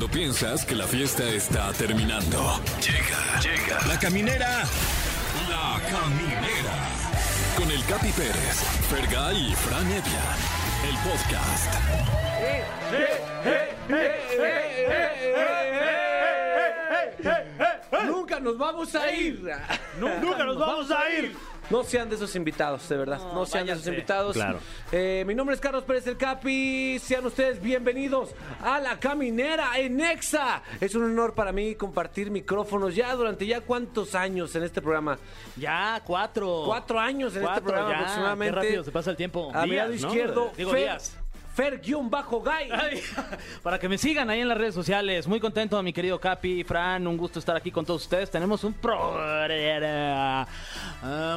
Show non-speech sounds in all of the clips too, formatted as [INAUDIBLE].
Cuando piensas que la fiesta está terminando. Llega, llega. La caminera. La caminera. Con el Capi Pérez, Fergay y Fran Evia. El podcast. Nunca nos vamos a ir. Nunca nos vamos a ir. No sean de esos invitados, de verdad. No, sean de esos invitados. Claro. Eh, mi nombre es Carlos Pérez el Capi. Sean ustedes bienvenidos a la caminera en Nexa. Es un honor para mí compartir micrófonos ya durante ya cuántos años en este programa. Ya, cuatro. Cuatro años en este programa ya. aproximadamente. Qué rápido se pasa el tiempo. A mi Días, lado ¿no? izquierdo, Digo Fer, días. Fer-Gay. Ay, [LAUGHS] para que me sigan ahí en las redes sociales. Muy contento, mi querido Capi, Fran. Un gusto estar aquí con todos ustedes. Tenemos un programa.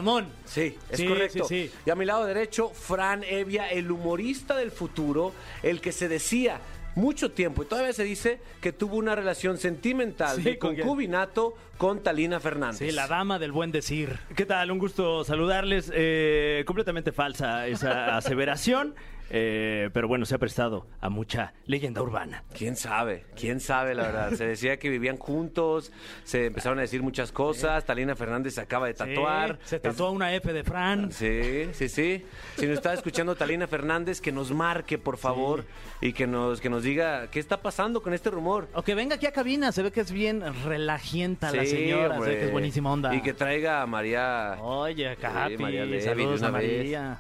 Mon. Sí, es Sí, correcto. sí, sí. Y a mi lado derecho, Fran Evia, el humorista del futuro, el que se decía mucho tiempo y todavía se dice que tuvo una relación sentimental Sí, de concubinato con Talina Fernández. Sí, la dama del buen decir. ¿Qué tal? Un gusto saludarles. Eh, completamente falsa esa [LAUGHS] aseveración, eh, pero bueno, se ha prestado a mucha leyenda urbana. ¿Quién sabe? ¿Quién sabe, la verdad? Se decía que vivían juntos, se empezaron a decir muchas cosas, Talina Fernández se acaba de tatuar. Sí, se tatuó una F de Fran. Sí, sí, sí. Si nos está escuchando Talina Fernández, que nos marque, por favor, y que nos, que nos diga qué está pasando con este rumor. O que venga aquí a cabina. Se ve que es bien relajienta la señora. Se ve que es buenísima onda. Y que traiga a María. Oye, Capi, María Levi de saludos a. María.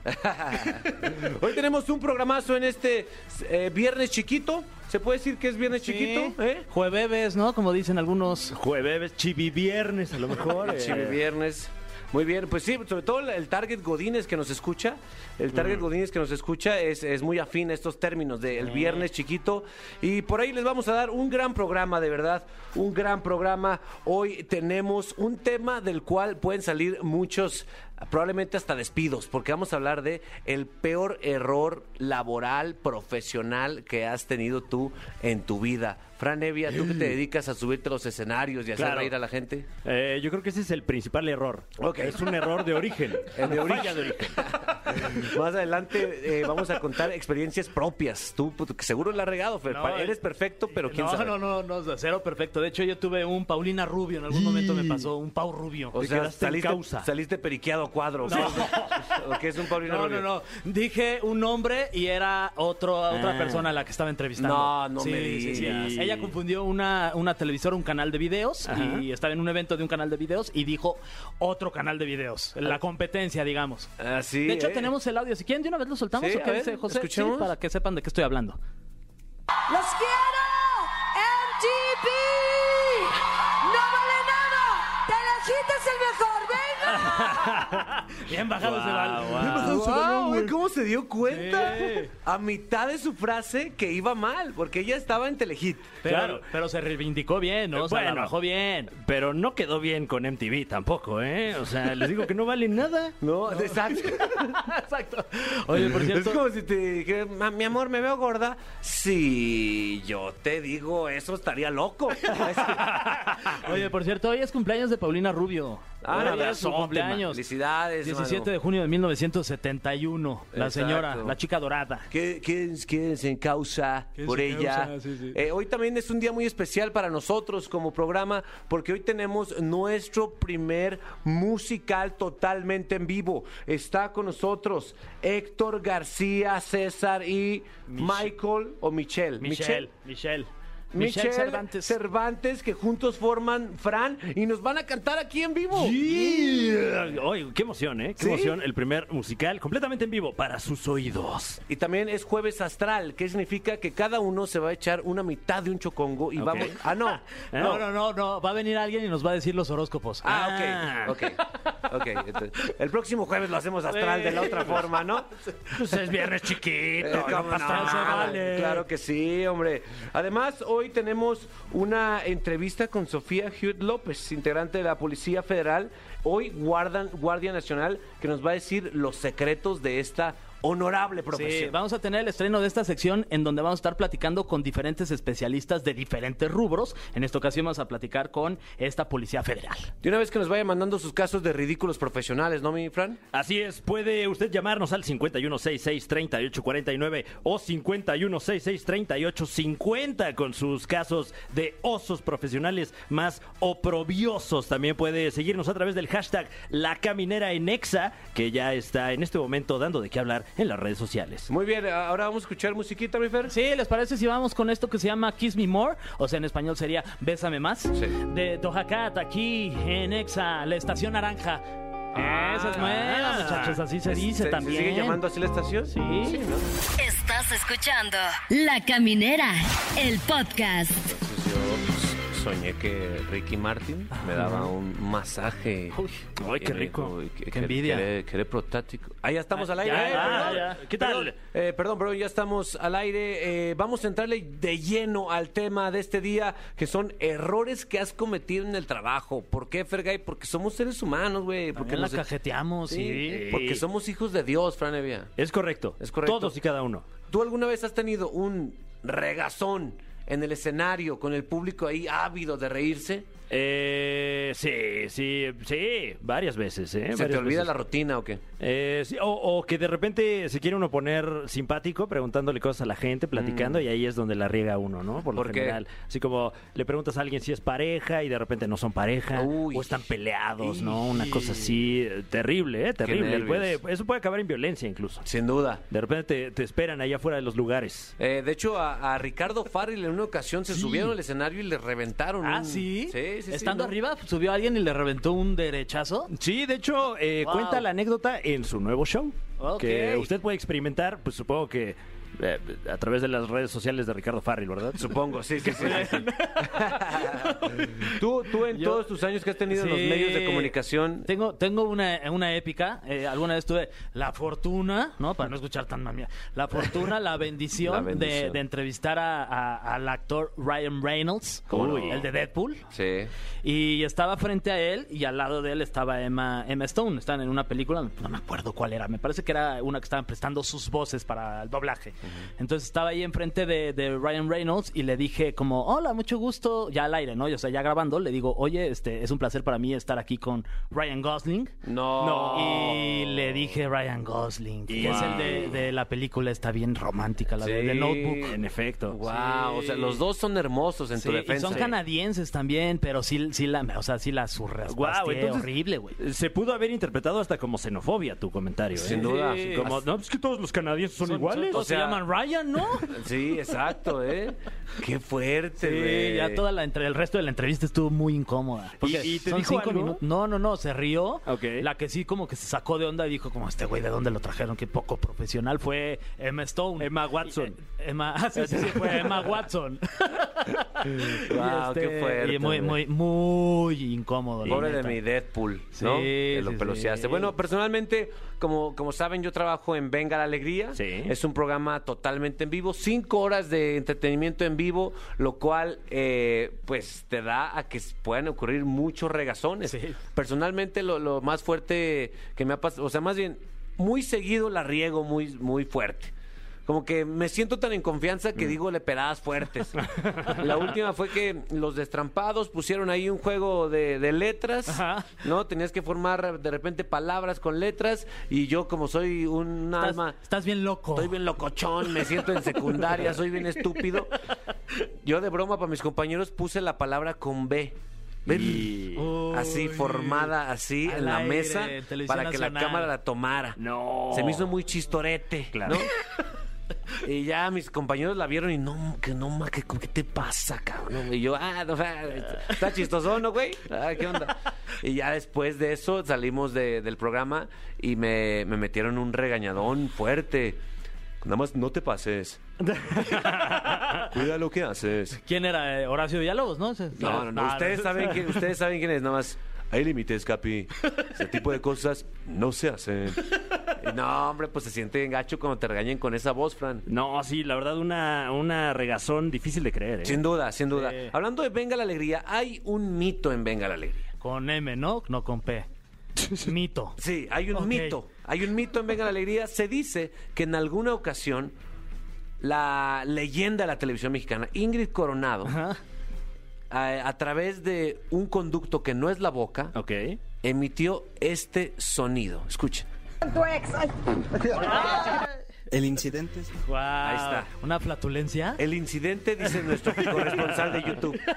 [LAUGHS] Hoy tenemos un programazo en este eh, viernes chiquito. ¿Se puede decir que es viernes chiquito? ¿Eh? Jueves, ¿no? Como dicen algunos. Jueves, chivi viernes, a lo mejor. [LAUGHS] eh. Muy bien, pues sí, sobre todo el target Godínez que nos escucha, el target Godínez que nos escucha es, es muy afín a estos términos del viernes chiquito y por ahí les vamos a dar un gran programa, de verdad, un gran programa. Hoy tenemos un tema del cual pueden salir muchos, probablemente hasta despidos, porque vamos a hablar de el peor error laboral, profesional que has tenido tú en tu vida. Fran Evia, tú que te dedicas a subirte a los escenarios y hacer Claro. reír a la gente. Eh, yo creo que ese es el principal error. Ok. Es un error de origen. [LAUGHS] El de Una origen. falla de origen. [LAUGHS] Más adelante eh, vamos a contar experiencias propias. Tú, puto, que seguro la has regado, Fer. No, Pa- Eres perfecto, pero quién no, sabe. No, no, no, cero perfecto. De hecho, yo tuve un Paulina Rubio. En algún momento me pasó un Pau Rubio. O Te sea, quedaste en saliste, causa. saliste periqueado a cuadro. No. [LAUGHS] ¿O qué es un Paulino No, Rubio? no, no. Dije un nombre y era otro, otra Ah. persona a la que estaba entrevistando. No, no Sí, me sí, sí. digas. Ella confundió una, una televisora, un canal de videos Ajá. y estaba en un evento de un canal de videos y dijo otro canal de videos. La competencia, digamos. Así, De hecho, eh. tenemos el audio. Si quieren, de una vez lo soltamos Sí, o qué ver, dice José. Sí, para que sepan de qué estoy hablando. ¡Los quiero! ¡MTV! ¡No vale nada! ¡Telehit es el mejor! ¡Venga! [LAUGHS] Bien bajado ese bal. Guau, Bien bajado ese Guau, balón, güey. ¿Cómo se dio cuenta? Sí. A mitad de su frase que iba mal, porque ella estaba en Telehit. Pero, Claro. pero se reivindicó bien, ¿no? O sea, la Bueno. bajó bien. Pero no quedó bien con MTV tampoco, ¿eh? O sea, les digo que no vale nada. No, exacto. [LAUGHS] Exacto. Oye, por Es cierto. como si te dijera, "Ma- mi amor, me veo gorda. Si yo te digo eso, estaría loco. [LAUGHS] Oye, por cierto, hoy es cumpleaños de Paulina Rubio. Ah, Hoy es abrazote, su cumpleaños. Felicidades, 17 mano. de junio de 1971. La Exacto. señora, la chica dorada. ¿Qué- ¿Quién, quién se encausa ¿Quién por se ella? encausa? Sí, sí. Eh, hoy también es un día muy especial para nosotros como programa porque hoy tenemos nuestro primer musical totalmente en vivo. Está con nosotros Héctor García, César y Michael o Michelle. Michelle. Michelle. Michelle Michelle Cervantes. Cervantes, que juntos forman Fran y nos van a cantar aquí en vivo. Sí. Oye, qué emoción, ¿eh? Qué ¿Sí? emoción. El primer musical completamente en vivo para sus oídos. Y también es jueves astral, que significa que cada uno se va a echar una mitad de un chocongo y vamos. Ah, [LAUGHS] no. No, no, no, no. Va a venir alguien y nos va a decir los horóscopos. Ah, ok. Ok. Ok. entonces, el próximo jueves lo hacemos astral de la otra forma, ¿no? Pues es viernes chiquito. Eh, no ¿cómo pasa no? vale. Claro que sí, hombre. Además, hoy tenemos una entrevista con Sofía Hewitt López, integrante de la Policía Federal, hoy guardan, Guardia Nacional, que nos va a decir los secretos de esta honorable Sí, profesión. vamos a tener el estreno de esta sección en donde vamos a estar platicando con diferentes especialistas de diferentes rubros. En esta ocasión vamos a platicar con esta Policía Federal. De una vez que nos vaya mandando sus casos de ridículos profesionales, ¿no, mi Fran? Así es, puede usted llamarnos al 5166-3849 o 5166-3850 con sus casos de osos profesionales más oprobiosos. También puede seguirnos a través del hashtag La Caminera en Exa, que ya está en este momento dando de qué hablar en las redes sociales. Muy bien, ahora vamos a escuchar musiquita, mi Fer. Sí, ¿les parece si vamos con esto que se llama Kiss Me More? O sea, en español sería Bésame Más. De Doja Cat, aquí en Exa, la estación naranja. Esa es nueva, muchachos, así se dice ¿Se- también. ¿Se sigue llamando así la estación? Sí. ¿no? Estás escuchando La Caminera, el podcast. Soñé que Ricky Martin me daba un masaje. Uy, ay, qué me rico. que- Qué envidia. que era protático. Ahí ya estamos Ah, al aire. ya, Eh, ya. ¿Qué tal? Perdón, eh, perdón, bro, ya estamos al aire. Eh, vamos a entrarle de lleno al tema de este día, que son errores que has cometido en el trabajo. ¿Por qué, Fergay? Porque somos seres humanos, güey. Porque la nos- cajeteamos, sí. Sí, Porque somos hijos de Dios, Fran Evia. Es correcto. Es correcto. Todos y cada uno. ¿Tú alguna vez has tenido un regazón en el escenario con el público ahí ávido de reírse? Eh, sí, sí, sí, varias veces. ¿eh? ¿Se te olvida veces. la rutina o qué? Eh, sí, o, o que de repente se quiere uno poner simpático preguntándole cosas a la gente, platicando, y ahí es donde la riega uno, ¿no? Por lo Mm. General. Así como le preguntas a alguien si es pareja y de repente no son pareja, Uy. o están peleados, ¿no? Una cosa así eh, terrible, ¿eh? Terrible. Puede- eso puede acabar en violencia incluso. Sin duda. De repente te, te esperan allá afuera de los lugares. Eh, de hecho, a, a Ricardo Farrell en una ocasión se subieron al escenario y le reventaron. Ah, un- ¿sí? Sí, sí, sí, Estando ¿no? arriba, subió alguien y le reventó un derechazo. Sí, de hecho, eh, Wow. cuenta la anécdota en su nuevo show. Ok. Que usted puede experimentar, pues supongo que eh, a través de las redes sociales de Ricardo Farrell, ¿verdad? Supongo, sí, sí, sí. sí. [LAUGHS] tú, tú en Yo- todos tus años que has tenido en los Sí. medios de comunicación, Tengo, tengo una, una épica. eh, alguna vez tuve la fortuna, ¿no? Para no escuchar tan mamia. La fortuna, la [LAUGHS] bendición, La De, bendición. de entrevistar a- a- al actor Ryan Reynolds, ¿Cómo no? el de Deadpool. sí. Y estaba frente a él y al lado de él estaba Emma, Emma Stone. Están en una película, no me acuerdo cuál era. Me parece que era una que estaban prestando sus voces para el doblaje. Entonces estaba ahí enfrente de, de Ryan Reynolds y le dije como, hola, mucho gusto, ya al aire, ¿no? Y, o sea, ya grabando, le digo, oye, este, es un placer para mí estar aquí con Ryan Gosling. No. Y le dije Ryan Gosling, que es el de, de la película, está bien romántica, la de, Sí. de Notebook. En efecto. Wow, o sea, los dos son hermosos en Sí, tu y defensa. son canadienses también, pero sí, sí la, o sea, sí la surras. Guau, entonces- horrible, güey. Se pudo haber interpretado hasta como xenofobia tu comentario. ¿eh? Sin duda. Sí. Como, no, es que todos los canadienses son, iguales. O sea- Ryan, ¿no? [LAUGHS] Sí, exacto, ¿eh? Qué fuerte, güey. Sí, ya toda la entre el resto de la entrevista estuvo muy incómoda. ¿Y- y te son dijo cinco algo? minutos. No, no, no, se rió. Ok. La que sí como que se sacó de onda y dijo como este güey de dónde lo trajeron, qué poco profesional fue Emma Stone. Emma Watson. Y, eh, Emma, [LAUGHS] ah, sí, sí, sí, fue Emma Watson. [LAUGHS] Y, qué este, fuerte, Y muy, güey. muy, muy incómodo. la Pobre de neta. mi Deadpool, Sí, ¿no? que lo sí, peloseaste. sí. Bueno, personalmente, como, como saben, yo trabajo en Venga la Alegría. Sí. Es un programa totalmente en vivo, cinco horas de entretenimiento en vivo, lo cual, eh, pues, te da a que puedan ocurrir muchos regazones. Sí. Personalmente, lo, lo más fuerte que me ha pasado, o sea, más bien, muy seguido la riego muy, muy fuerte. Como que me siento tan en confianza Mm. que digo le pedadas fuertes. [LAUGHS] La última fue que los destrampados pusieron ahí un juego de, de letras, Ajá. ¿no? Tenías que formar de repente palabras con letras y yo como soy un Estás, alma... estás bien loco. Estoy bien locochón, me siento en secundaria, soy bien estúpido. Yo de broma para mis compañeros puse la palabra con B. Y- Así, formada así Al en la aire, mesa para que la cámara la tomara. No. Se me hizo muy chistorete, Claro. ¿no? [LAUGHS] [LAUGHS] Y ya mis compañeros la vieron y no, que no, ma, que, ¿qué te pasa, cabrón? Y yo, ah, no, ah, está chistoso, ¿no, güey? Ah, ¿qué onda? Y ya después de eso salimos de- del programa y me, me metieron un regañadón fuerte. Nada más no te pases. [LAUGHS] Cuida lo que haces. ¿Quién era? Eh, Horacio Villalobos, ¿no? No, no, no. Ustedes saben quién, ustedes saben quién es. Nada más. Hay límites, Capi. Ese tipo de cosas no se hacen. [LAUGHS] No, hombre, pues se siente gacho cuando te regañen con esa voz, Fran. No, sí, la verdad, una, una regazón difícil de creer. ¿eh? Sin duda, sin duda. Sí. Hablando de Venga la Alegría, hay un mito en Venga la Alegría. Con M, ¿no? No con P. [LAUGHS] Mito. Sí, hay un mito. Hay un mito en Venga la Alegría. Se dice que en alguna ocasión la leyenda de la televisión mexicana, Ingrid Coronado, Ajá. a, a través de un conducto que no es la boca, emitió este sonido. Escuchen. El incidente. Guau. Ahí está. ¿Una flatulencia? El incidente, dice nuestro [LAUGHS] corresponsal de YouTube. [LAUGHS]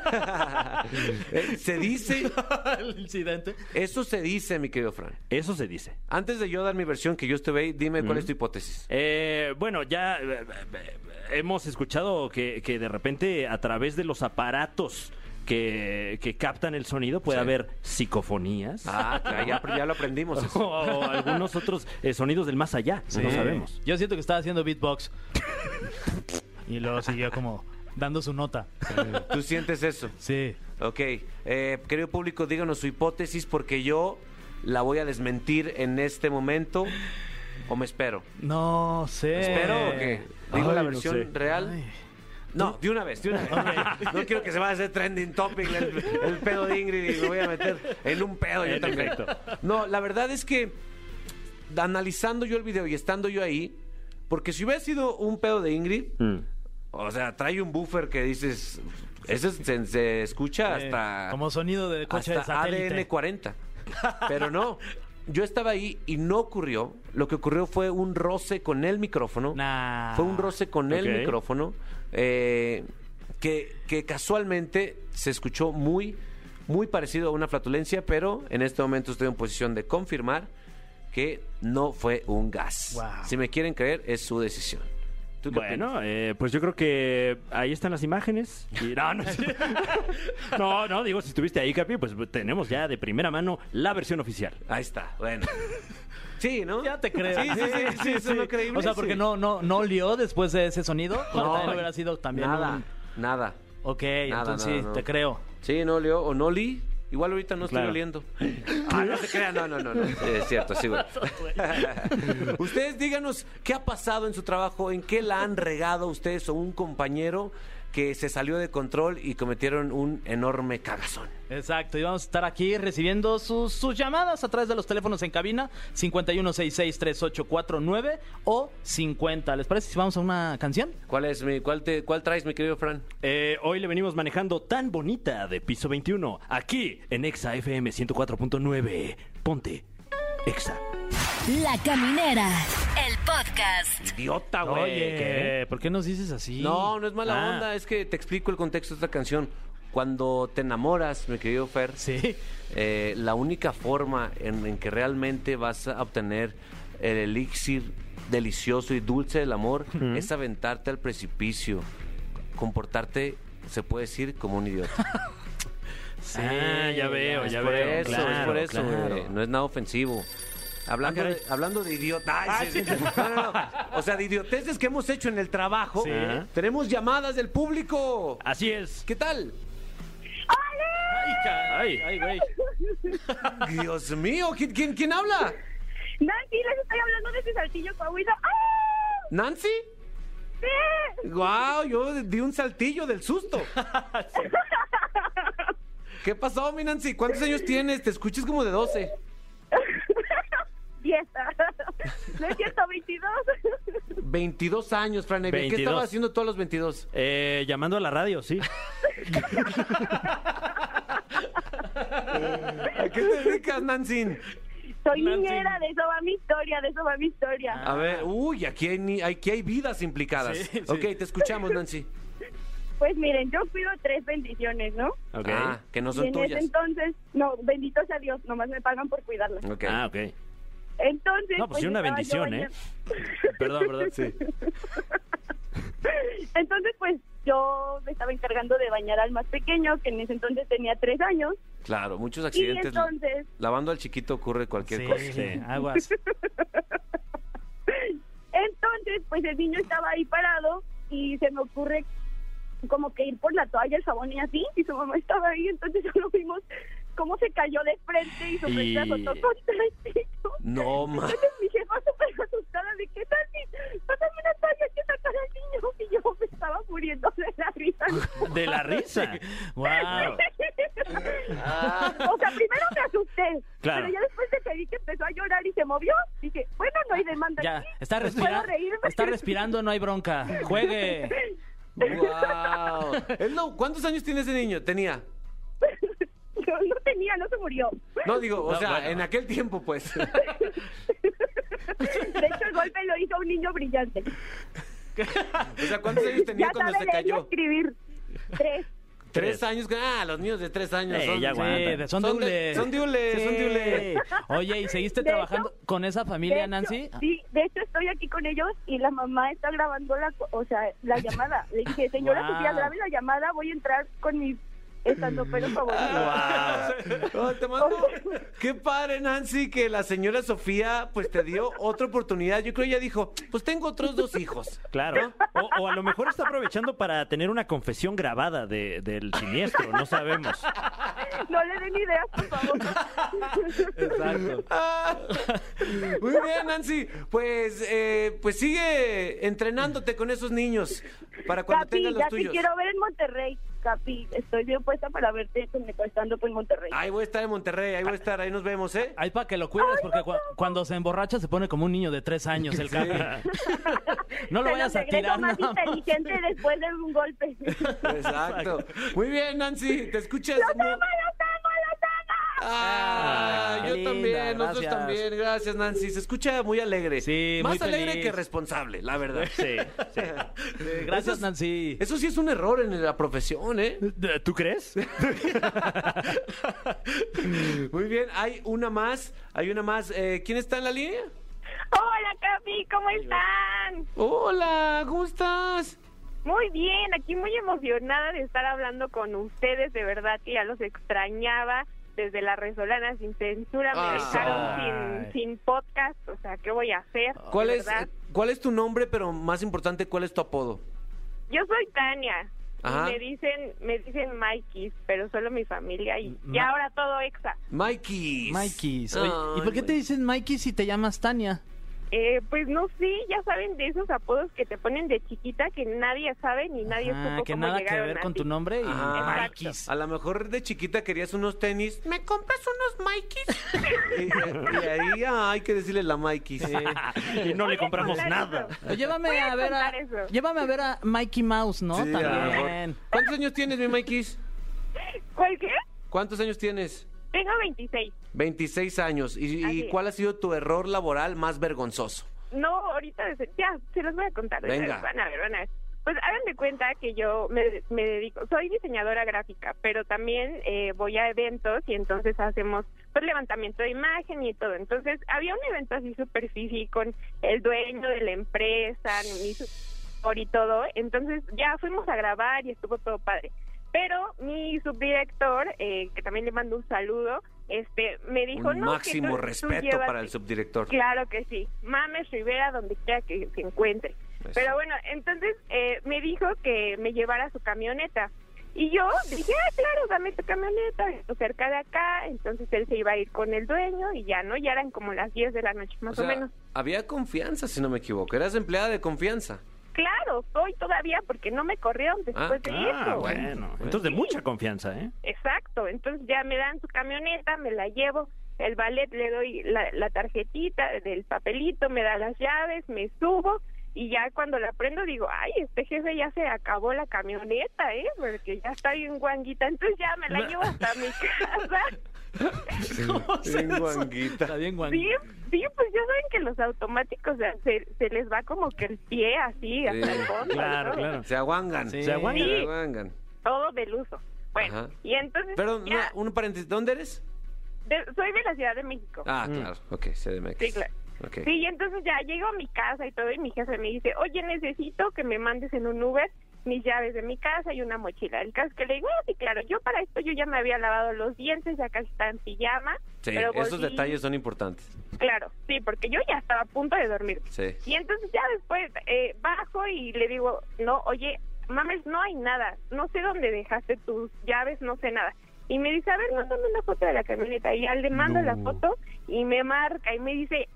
Eh, se dice, El incidente. eso se dice, mi querido Fran. Eso se dice. Antes de yo dar mi versión que yo estuve ahí, dime cuál es tu hipótesis. Eh, bueno, ya eh, eh, hemos escuchado que, que de repente a través de los aparatos que, que captan el sonido puede Sí. haber psicofonías. Ah, ya, ya lo aprendimos. [LAUGHS] eso. O algunos otros eh, sonidos del más allá, no sabemos. Yo siento que estaba haciendo beatbox. [LAUGHS] y luego siguió como dando su nota. ¿Tú sientes eso? Sí. Ok. Eh, querido público, díganos su hipótesis porque yo la voy a desmentir en este momento. ¿O me espero? No sé. ¿Espero o qué? ¿Digo Ay, la no versión sé. real? Ay. No, de una vez, de una vez. [LAUGHS] No quiero que se vaya a hacer trending topic el, el pedo de Ingrid y me voy a meter en un pedo yo también. No, la verdad es que analizando yo el video y estando yo ahí, porque si hubiera sido un pedo de Ingrid, Mm. o sea, trae un buffer que dices, ese se, se escucha Eh, hasta Como sonido de coche de hasta. ADN 40. Pero no. Yo estaba ahí y no ocurrió. Lo que ocurrió fue un roce con el micrófono. Nah. Fue un roce con el micrófono eh, que, que casualmente se escuchó muy, muy parecido a una flatulencia, pero en este momento estoy en posición de confirmar que no fue un gas. Wow. Si me quieren creer, es su decisión. ¿Tú qué opinas? Bueno, eh, pues yo creo que ahí están las imágenes. Y- no, no, [LAUGHS] no, no, digo, si estuviste ahí, Capi, pues tenemos ya de primera mano la versión oficial. Ahí está, bueno. [LAUGHS] Sí, ¿no? Ya te creo. Sí, sí, sí, sí, eso es lo creíble. O sea, porque sí. no, no, no olió después de ese sonido. No, también hubiera sido también Nada, un- nada. Ok, Nada, entonces nada, sí, no. te creo. Sí, no olió o no olí. Igual ahorita no estoy Claro. oliendo. [LAUGHS] Ah, no se crean, no, no, no, es cierto, sí, güey. [LAUGHS] [LAUGHS] Ustedes díganos qué ha pasado en su trabajo, en qué la han regado ustedes o un compañero que se salió de control y cometieron un enorme cagazón. Exacto, y vamos a estar aquí recibiendo sus, sus llamadas a través de los teléfonos en cabina 51663849 o 50. ¿Les parece si vamos a una canción? ¿Cuál es mi, cuál te, cuál traes, mi querido Fran? Eh, hoy le venimos manejando tan bonita de piso 21, aquí en Exa FM 104.9. Ponte, Exa. La Caminera, el podcast. Idiota, güey. Oye, ¿por qué nos dices así? No, no es mala Ah, onda, es que te explico el contexto de esta canción. Cuando te enamoras, mi querido Fer, Sí. eh, la única forma en, en que realmente vas a obtener el elixir delicioso y dulce del amor es aventarte al precipicio, comportarte, se puede decir, como un idiota. [LAUGHS] Sí, Ah, ya veo, es ya por veo. eso, es claro, por eso, claro. güey, no es nada ofensivo. Hablando, Ah, de, hablando de idiota. Ay, sí, sí. No, no, no. O sea, de idioteces que hemos hecho en el trabajo. Sí. Tenemos llamadas del público. Así es. ¿Qué tal? Ay, ca- Ay. ay, güey. Dios mío, ¿quién, quién, quién habla? Nancy, les estoy hablando de ese saltillo coahuila. ¡Ah! ¿Nancy? ¡Sí! Guau, yo di un saltillo del susto. [LAUGHS] ¿Qué pasó, mi Nancy? ¿Cuántos años tienes? Te escuchas como de 12. Diez. [LAUGHS] No es cierto, 22. 22 años, Fran Evia. ¿Qué 22. estaba haciendo todos los 22? Eh, llamando a la radio, sí. [LAUGHS] ¿A qué te dedicas, Nancy? Soy Nancy. niñera, de eso va mi historia, de eso va mi historia. A ver, uy, aquí hay, ni- aquí hay vidas implicadas. Sí, sí. Ok, te escuchamos, Nancy. Pues miren, yo cuido tres bendiciones, ¿no? Ok. Ah, que no y son en tuyas. ese entonces, no, bendito sea Dios, nomás me pagan por cuidarlas. Ok. Ah, ok. Entonces, No, pues sí, una bendición, ¿eh? [LAUGHS] Perdón, perdón. Sí. [LAUGHS] Entonces, pues yo me estaba encargando de bañar al más pequeño, que en ese entonces tenía tres años. Claro, muchos Y accidentes. entonces, Lavando al chiquito ocurre cualquier Sí, cosa. Sí. aguas. [LAUGHS] entonces, pues el niño estaba ahí parado y se me ocurre como que ir por la toalla, el jabón y así, y su mamá estaba ahí, entonces solo vimos cómo se cayó de frente y su Y- frente azotó contra el piso. No, ma. Entonces mi jefa súper asustada de que Nancy, pásame una toalla que sacar al niño y yo me estaba muriendo de la risa. [LAUGHS] De la risa. Wow. [LAUGHS] O sea, primero me asusté, Claro. pero ya después de que vi que empezó a llorar y se movió, dije, bueno, no hay demanda. Ya, aquí. está, ¿Puedo respira- está respirando, no hay bronca. Juegue. [LAUGHS] Wow. ¿Cuántos años tiene ese niño? Tenía. [LAUGHS] No, no tenía, no se murió. No, digo, o No, sea, bueno. en aquel tiempo, pues. [LAUGHS] De hecho, el golpe lo hizo un niño brillante. [LAUGHS] O sea, ¿cuántos años tenía Ya cuando sabe se leer y cayó? escribir. Tres. Tres años. Ah, los niños de tres años son. ya Sí, son, Son de son de hule, son. Sí. Oye, ¿y seguiste De trabajando con esa familia, hecho, Nancy? Sí, de hecho estoy aquí con ellos y la mamá está grabando la, o sea, la llamada. Le dije, señora Wow. Sofía, grabe la llamada, voy a entrar con mis estandoperos favoritos. [LAUGHS] Oh, te mando. Qué padre, Nancy, que la señora Sofía pues te dio otra oportunidad. Yo creo que ella dijo, pues tengo otros dos hijos. Claro. O, o a lo mejor está aprovechando para tener una confesión grabada de- del siniestro, no sabemos. No le den ideas, por favor. Exacto. Ah, [LAUGHS] muy bien, Nancy. Pues, eh, pues sigue entrenándote con esos niños para cuando Capi, tengan los ya te tuyos. quiero ver en Monterrey. Capi, estoy bien puesta para verte con estando en Monterrey. Ahí voy a estar en Monterrey, ahí voy a estar, ahí nos vemos, ¿eh? Ahí para que lo cuides, porque cua- cuando se emborracha se pone como un niño de tres años el Capi. [LAUGHS] No lo Se vayas a tirar más más. inteligente después de un golpe. Exacto. Muy bien, Nancy, te escuchas. ¡Los muy- Ah, Ah, yo linda, también, nosotros también, gracias Nancy. Se escucha muy alegre. Sí, Más muy alegre feliz. que responsable, la verdad. Sí, sí. [LAUGHS] Eh, Gracias, Eso es- Nancy. Eso sí es un error en la profesión, ¿eh? ¿Tú crees? [LAUGHS] Muy bien, hay una más, hay una más. Eh, ¿Quién está en la línea? Hola, Capi, ¿cómo están? Hola, ¿cómo estás? Muy bien, aquí muy emocionada de estar hablando con ustedes, de verdad que ya los extrañaba desde la Resolana sin censura, me Ah. dejaron sin, sin podcast, o sea, ¿qué voy a hacer? ¿Cuál De es, verdad. ¿Cuál es tu nombre, pero más importante, cuál es tu apodo? Yo soy Tania. y. Me dicen, me dicen Mikey, pero solo mi familia y, ahora todo exa. Mikey. Mikey. Oye, ¿Y por qué te dicen Mikey si te llamas Tania? Eh, pues no sé, ya saben de esos apodos que te ponen de chiquita que nadie sabe ni nadie Ah, supo que cómo nada que ver con tu nombre y. Mikey. A lo mejor de chiquita querías unos tenis. ¿Me compras unos Mikeys? [LAUGHS] y, y ahí ah, hay que decirle la Mikey. y no le compramos nada. llévame Voy a a ver a, eso. llévame a ver a Mikey Mouse, ¿no? Sí. También. ¿Cuántos años tienes, mi Mikeys? ¿Cuál qué? ¿Cuántos años tienes? Tengo 26. 26 años. ¿Y, cuál ha sido tu error laboral más vergonzoso? No, ahorita, ya, se los voy a contar. Venga. Van a ver, van a ver. Pues hagan de cuenta que yo me, me dedico, soy diseñadora gráfica, pero también eh, voy a eventos y entonces hacemos pues levantamiento de imagen y todo. Entonces había un evento así súper con el dueño de la empresa, mi y todo. Entonces ya fuimos a grabar y estuvo todo padre. Pero mi subdirector, eh, que también le mando un saludo, este, me dijo Un no, máximo tú respeto para llévate". el subdirector. Claro que sí. Mames Rivera donde quiera que se encuentre. Eso. Pero bueno, entonces eh, me dijo que me llevara su camioneta. Y yo dije, ah, claro, dame tu camioneta, cerca de acá. Entonces él se iba a ir con el dueño y ya, ¿no? Ya eran como las 10 de la noche, más O o, sea, menos. había confianza, si no me equivoco. Eras empleada de confianza. Claro, soy todavía porque no me corrieron después de Ah, eso. bueno. Entonces de mucha confianza, ¿eh? Exacto, entonces ya me dan su camioneta, me la llevo, el ballet le doy la, la tarjetita del papelito, me da las llaves, me subo y ya cuando la prendo digo, ay, este jefe ya se acabó la camioneta, ¿eh? Porque ya está bien guanguita, entonces ya me la llevo hasta mi [LAUGHS] casa. [LAUGHS] Bien guanguita. Está bien, Juan. Sí, sí, pues ya saben que los automáticos o sea, se, se les va como que el pie así hasta el fondo. claro, todo. claro. Se aguangan. Sí. Se aguantan. Sí. Se aguangan. Todo del uso. Bueno, Ajá. y entonces Pero, ya, no, un paréntesis, ¿dónde eres? de- soy de la Ciudad de México. Ah, claro, ok, CDMX. Sí, claro. Ok. Sí, y entonces ya llego a mi casa y todo, y mi jefe me dice, oye, necesito que me mandes en un Uber mis llaves de mi casa y una mochila. El caso es que le digo, ah, sí, claro, yo para esto yo ya me había lavado los dientes, ya casi estaba en pijama. Sí, pero esos detalles son importantes. Claro, sí, porque yo ya estaba a punto de dormir. Sí. Y entonces ya después eh, bajo y le digo, no, oye, mames, no hay nada, no sé dónde dejaste tus llaves, no sé nada. Y me dice, a ver, mándame una foto de la camioneta. Y ya le mando la foto y me marca y me dice,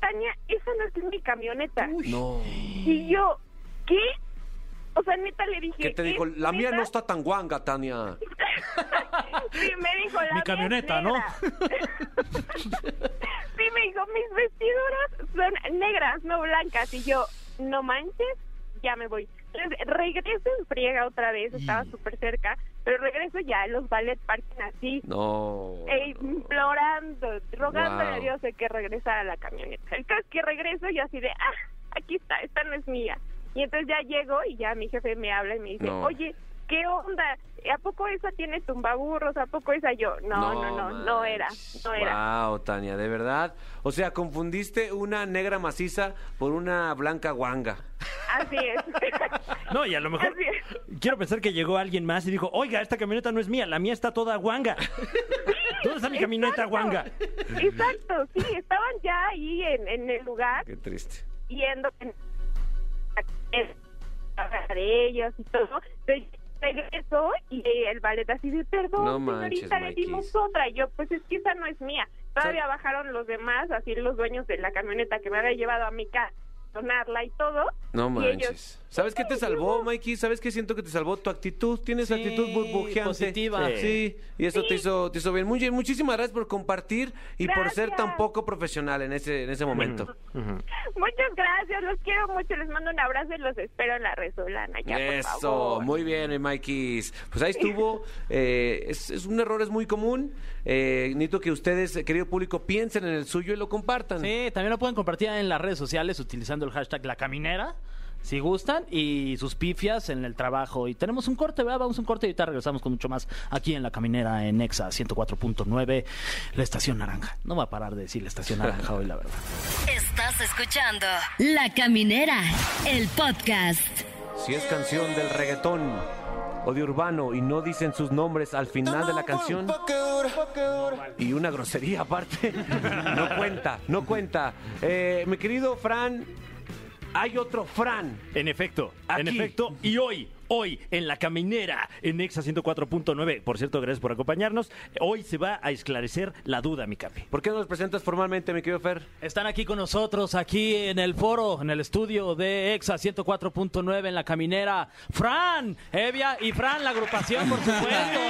Tania, esa no es mi camioneta. No. Y yo, ¿qué? O sea, neta le dije. ¿Qué te dijo? "¿Es La mía neta?". no está tan guanga, Tania. [LAUGHS] sí, me dijo la Mi mía es camioneta, ¿no? negra". [LAUGHS] sí, me dijo, mis vestiduras son negras, no blancas. Y yo, no manches, ya me voy. Entonces, regreso en friega otra vez, estaba súper cerca, pero regreso ya los ballet parking así, No. e implorando, rogándole Wow. a Dios de que regresara a la camioneta. El caso es que regreso y yo así de, ah, aquí está, esta no es mía. Y entonces ya llego y ya mi jefe me habla y me dice, No. oye, ¿qué onda? ¿A poco esa tiene tumbaburros? ¿A poco esa yo? No, no, no, no, era, no era. Wow, Tania, de verdad. O sea, confundiste una negra maciza por una blanca guanga. Así es. [LAUGHS] No, y a lo mejor Así es. quiero pensar que llegó alguien más y dijo, oiga, esta camioneta no es mía, la mía está toda guanga. ¿Dónde está mi camioneta Exacto. guanga? Exacto, sí, estaban ya ahí en, en el lugar Qué triste. yendo en, en- de ellos y todo. Entonces, regresó y el ballet así de perdón, No manches, señorita, le dimos otra. Y yo, pues es que esa no es mía. Todavía bajaron los demás, así los dueños de la camioneta que me había llevado a mi casa, sonarla y todo. No ellos, manches. ¿Sabes qué te salvó, Mikey? ¿Sabes qué siento que te salvó? Tu actitud. Tienes Sí, actitud burbujeante. positiva. Sí. y eso te hizo te hizo bien. Muy bien. Muchísimas gracias por compartir y por ser tan poco profesional en ese en ese momento. Muchas gracias, los quiero mucho, les mando un abrazo y los espero en la Resolana. Ya, por Eso, favor. muy bien, mi Mikey. Pues ahí estuvo. [LAUGHS] eh, es, es un error, es muy común. Eh, necesito que ustedes, querido público, piensen en el suyo y lo compartan. Sí, también lo pueden compartir en las redes sociales utilizando el hashtag La Caminera. Si gustan, y sus pifias en el trabajo. Y tenemos un corte, ¿verdad? Vamos a un corte y ahorita regresamos con mucho más aquí en La Caminera en Exa 104.9, la estación naranja. No va a parar de decir la estación naranja hoy, la verdad. Estás escuchando La Caminera, el podcast. Si es canción del reggaetón o de urbano y no dicen sus nombres al final de la canción y una grosería aparte, [LAUGHS] no cuenta, no cuenta. Eh, mi querido Fran, hay otro Fran. En efecto, en efecto. Y hoy, hoy, en la caminera, en Exa 104.9, por cierto, gracias por acompañarnos. Hoy se va a esclarecer la duda, mi capi. ¿Por qué no los presentas formalmente, mi querido Fer? Están aquí con nosotros, aquí en el foro, en el estudio de EXA 104.9 en la caminera. Fran, Evia y Fran, la agrupación, por supuesto,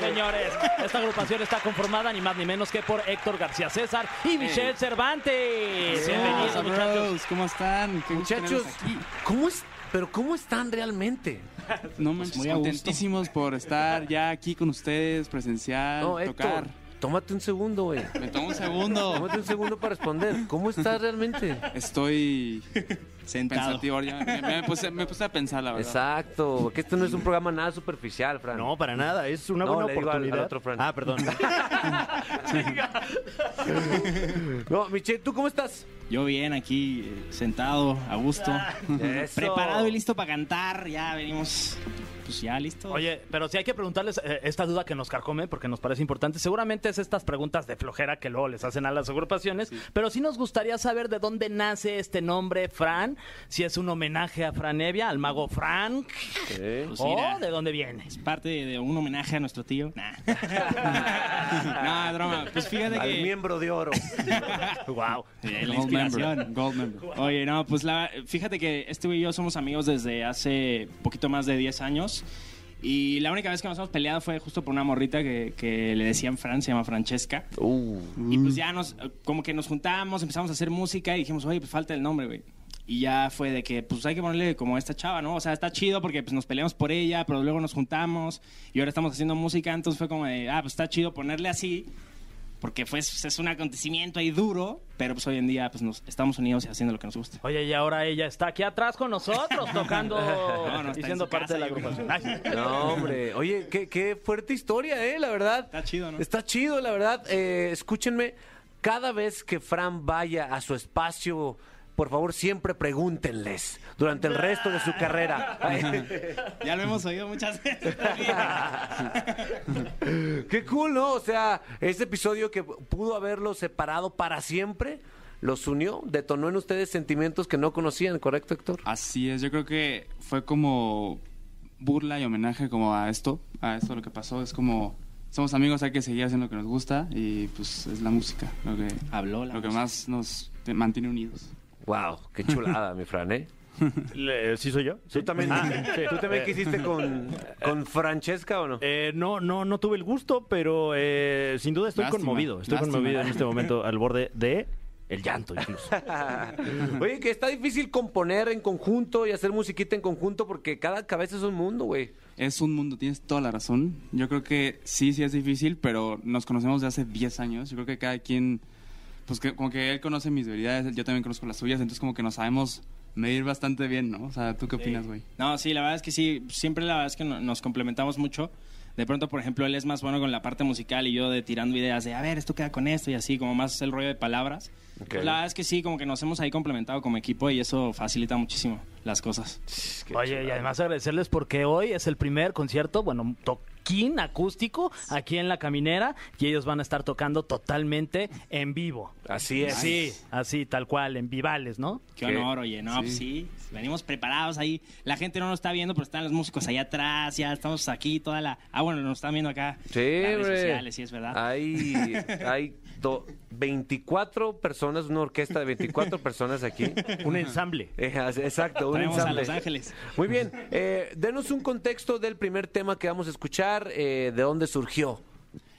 [LAUGHS] señores. Esta agrupación está conformada ni más ni menos que por Héctor García César y Michelle Cervantes. Bienvenidos, muchachos. ¿Cómo están? Muchachos. ¿cómo es? Pero ¿cómo están realmente? No manches, muy contentísimos por estar ya aquí con ustedes, presencial, No, Héctor, tocar. Tómate un segundo, güey. Me tomo un segundo. Tómate un segundo para responder. ¿Cómo estás realmente? Estoy Sentado. pensativo. ya. Me, me puse, me puse a pensar, la verdad. Exacto, porque esto no es un programa nada superficial, Fran. No, para nada, es una No, buena le digo al- al oportunidad. otro Fran. Ah, perdón. [LAUGHS] No, Michelle, ¿tú cómo estás? Yo bien aquí, eh, sentado, a gusto. Eso. Preparado y listo para cantar. Ya venimos, pues ya listo. Oye, pero si hay que preguntarles eh, esta duda que nos carcome, porque nos parece importante. Seguramente es estas preguntas de flojera que luego les hacen a las agrupaciones, pero sí nos gustaría saber de dónde nace este nombre Fran, si es un homenaje a Fran Evia, al mago Frank, Pues o mira, de dónde viene. es parte de, un homenaje a nuestro tío. Nah. [LAUGHS] no, broma. Pues fíjate Al que... miembro de oro. wow. Eh, la Gold member, inspiración. Gold member. Oye, no, pues la, fíjate que este güey y yo somos amigos desde hace poquito más de 10 años. Y la única vez que nos hemos peleado fue justo por una morrita que, que le decían Fran, se llama Francesca. Uh, Y pues ya nos, como que nos juntamos, empezamos a hacer música y dijimos, oye, pues falta el nombre, güey. Y ya fue de que, pues hay que ponerle como esta chava, ¿no? O sea, está chido porque pues nos peleamos por ella, pero luego nos juntamos y ahora estamos haciendo música, entonces fue como de, ah, pues está chido ponerle así, porque fue, es un acontecimiento ahí duro, pero pues hoy en día pues nos estamos unidos y haciendo lo que nos gusta. Oye, y ahora ella está aquí atrás con nosotros, tocando [LAUGHS] no, y siendo parte de la agrupación. No, hombre. Oye, qué, qué fuerte historia, ¿eh? La verdad. Está chido, ¿no? Está chido, la verdad. Eh, escúchenme, cada vez que Fran vaya a su espacio, por favor, siempre pregúntenles durante el resto de su carrera. [LAUGHS] Ya lo hemos oído muchas veces. Qué cool, ¿no? O sea, ese episodio que pudo haberlos separado para siempre, los unió, detonó en ustedes sentimientos que no conocían, ¿correcto, Héctor? Así es, yo creo que fue como burla y homenaje como a esto, a esto lo que pasó. Es como, somos amigos, hay que seguir haciendo lo que nos gusta y pues es la música lo que, Habló la lo que más nos mantiene unidos. Wow, qué chulada, mi Fran, ¿eh? Le- ¿Sí soy yo? ¿Tú también, ¿tú también quisiste con, con Francesca o no? Eh, no, no, no tuve el gusto, pero eh, sin duda estoy Lástima, conmovido. Estoy lástima. conmovido en este momento al borde de el llanto incluso. [LAUGHS] Oye, que está difícil componer en conjunto y hacer musiquita en conjunto porque cada cabeza es un mundo, güey. Es un mundo, tienes toda la razón. Yo creo que sí, sí es difícil, pero nos conocemos de hace 10 años. Yo creo que cada quien, pues que, como que él conoce mis debilidades, yo también conozco las suyas, entonces como que nos sabemos medir bastante bien, ¿no? O sea, ¿tú qué opinas, güey? No, sí, la verdad es que sí, siempre la verdad es que no- nos complementamos mucho. De pronto, por ejemplo, él es más bueno con la parte musical y yo de tirando ideas de, a ver, esto queda con esto y así, como más el rollo de palabras. Pues la verdad es que sí, como que nos hemos ahí complementado como equipo y eso facilita muchísimo las cosas. Oye, y además agradecerles porque hoy es el primer concierto, bueno, toquín acústico aquí en La Caminera y ellos van a estar tocando totalmente en vivo. Así es. Sí, así, tal cual, en vivales, ¿no? Qué ¿Qué? honor, oye, no, pues sí, venimos preparados ahí. La gente no nos está viendo, pero están los músicos allá atrás, ya estamos aquí, toda la... Ah, bueno, nos están viendo acá. Sí, las redes sociales, sí, es verdad. Hay, hay [LAUGHS] do- 24 personas, una orquesta de 24 personas aquí. [LAUGHS] Un ensamble. Eh, exacto, un Traemos a ensamble. Los Ángeles. Muy bien, eh, denos un contexto del primer tema que vamos a escuchar, eh, de dónde surgió.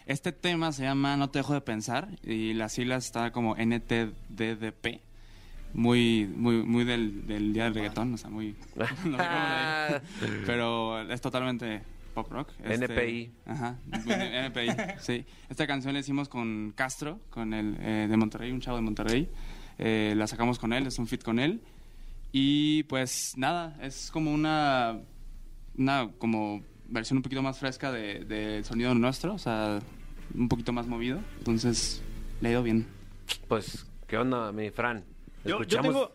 Este tema se llama No te dejo de pensar y las siglas está como NTDDP. Muy, muy, muy del, del día del reggaetón, o sea, muy... [LAUGHS] no sé cómo. [LAUGHS] Pero es totalmente pop rock. Este, NPI. Ajá, NPI, sí. Esta canción la hicimos con Castro, con el eh, de Monterrey, un chavo de Monterrey. Eh, la sacamos con él, es un fit con él. Y pues nada, es como una, una como versión un poquito más fresca del de, sonido nuestro, o sea, un poquito más movido. Entonces, le ha ido bien. Pues, ¿qué onda, mi Fran? Yo, yo Escuchamos- tengo,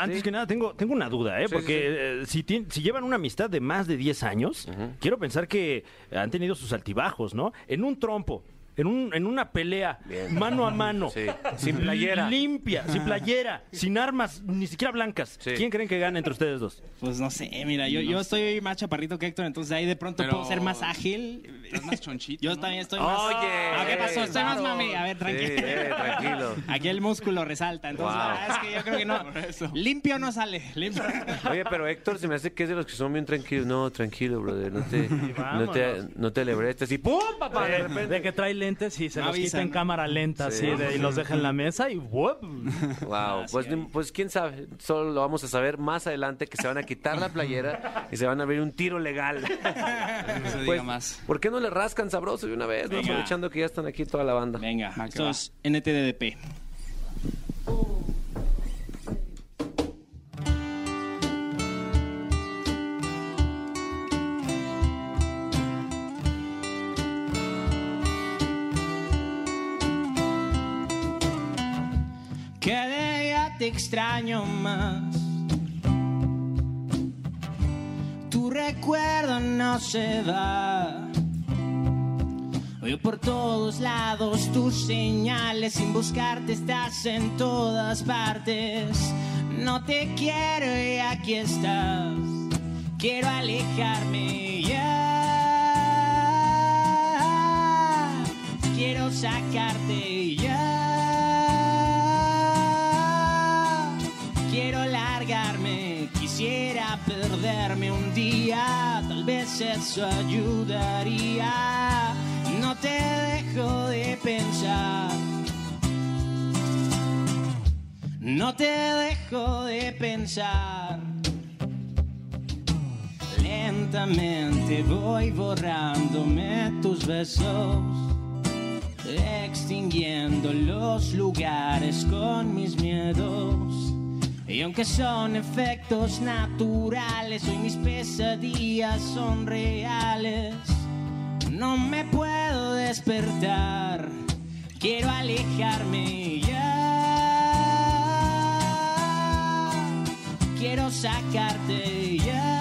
antes Sí. que nada, tengo, tengo una duda, ¿eh? Sí, Porque sí, eh, si, si llevan una amistad de más de 10 años, quiero pensar que han tenido sus altibajos, ¿no? En un trompo, en, un, en una pelea, Bien. mano a mano, Sí, sin playera. limpia, sin playera, sin armas, ni siquiera blancas. Sí. ¿Quién creen que gana entre ustedes dos? Pues no sé, mira, yo, yo estoy más chaparrito que Héctor, entonces ahí de pronto Pero- puedo ser más ágil. Estás más chonchito. Yo ¿no? también estoy más... Oye, Ah, ¿Qué pasó? Estoy más mami. A ver, tranquilo. Sí, eh, tranquilo. Aquí el músculo resalta, entonces Wow. la verdad es que yo creo que no. [LAUGHS] Limpio no sale. Limpio. Oye, pero Héctor se me hace que es de los que son bien tranquilos. No, tranquilo, brother. No te, [LAUGHS] no te, no te alebrestes. Y ¡pum, papá! De repente. De que trae lentes y se No los quita en cámara lenta, Sí. así, de- y los deja en la mesa y ¡wup! Wow, pues, pues quién sabe, solo lo vamos a saber más adelante que se van a quitar la playera y se van a abrir un tiro legal. [LAUGHS] No se diga Pues, más. ¿por qué no le rascan sabroso de una vez? Venga. Aprovechando que ya están aquí toda la banda. Venga, que esto es NTDDP. Día te extraño más. Tu recuerdo no se va. Oye por todos lados tus señales, sin buscarte estás en todas partes. No te quiero y aquí estás. Quiero alejarme ya. Quiero sacarte ya. Quiero largarme, quisiera perderme un día, tal vez eso ayudaría. No te dejo de pensar. No te dejo de pensar. Lentamente voy borrándome tus besos, extinguiendo los lugares con mis miedos. Y aunque son efectos naturales, hoy mis pesadillas son reales. No me puedo despertar, quiero alejarme ya. Quiero sacarte ya.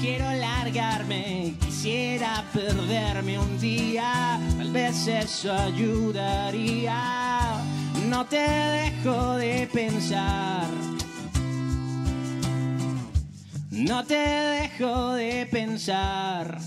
Quiero largarme, quisiera perderme un día, tal vez eso ayudaría. No te dejo de pensar. No te dejo de pensar.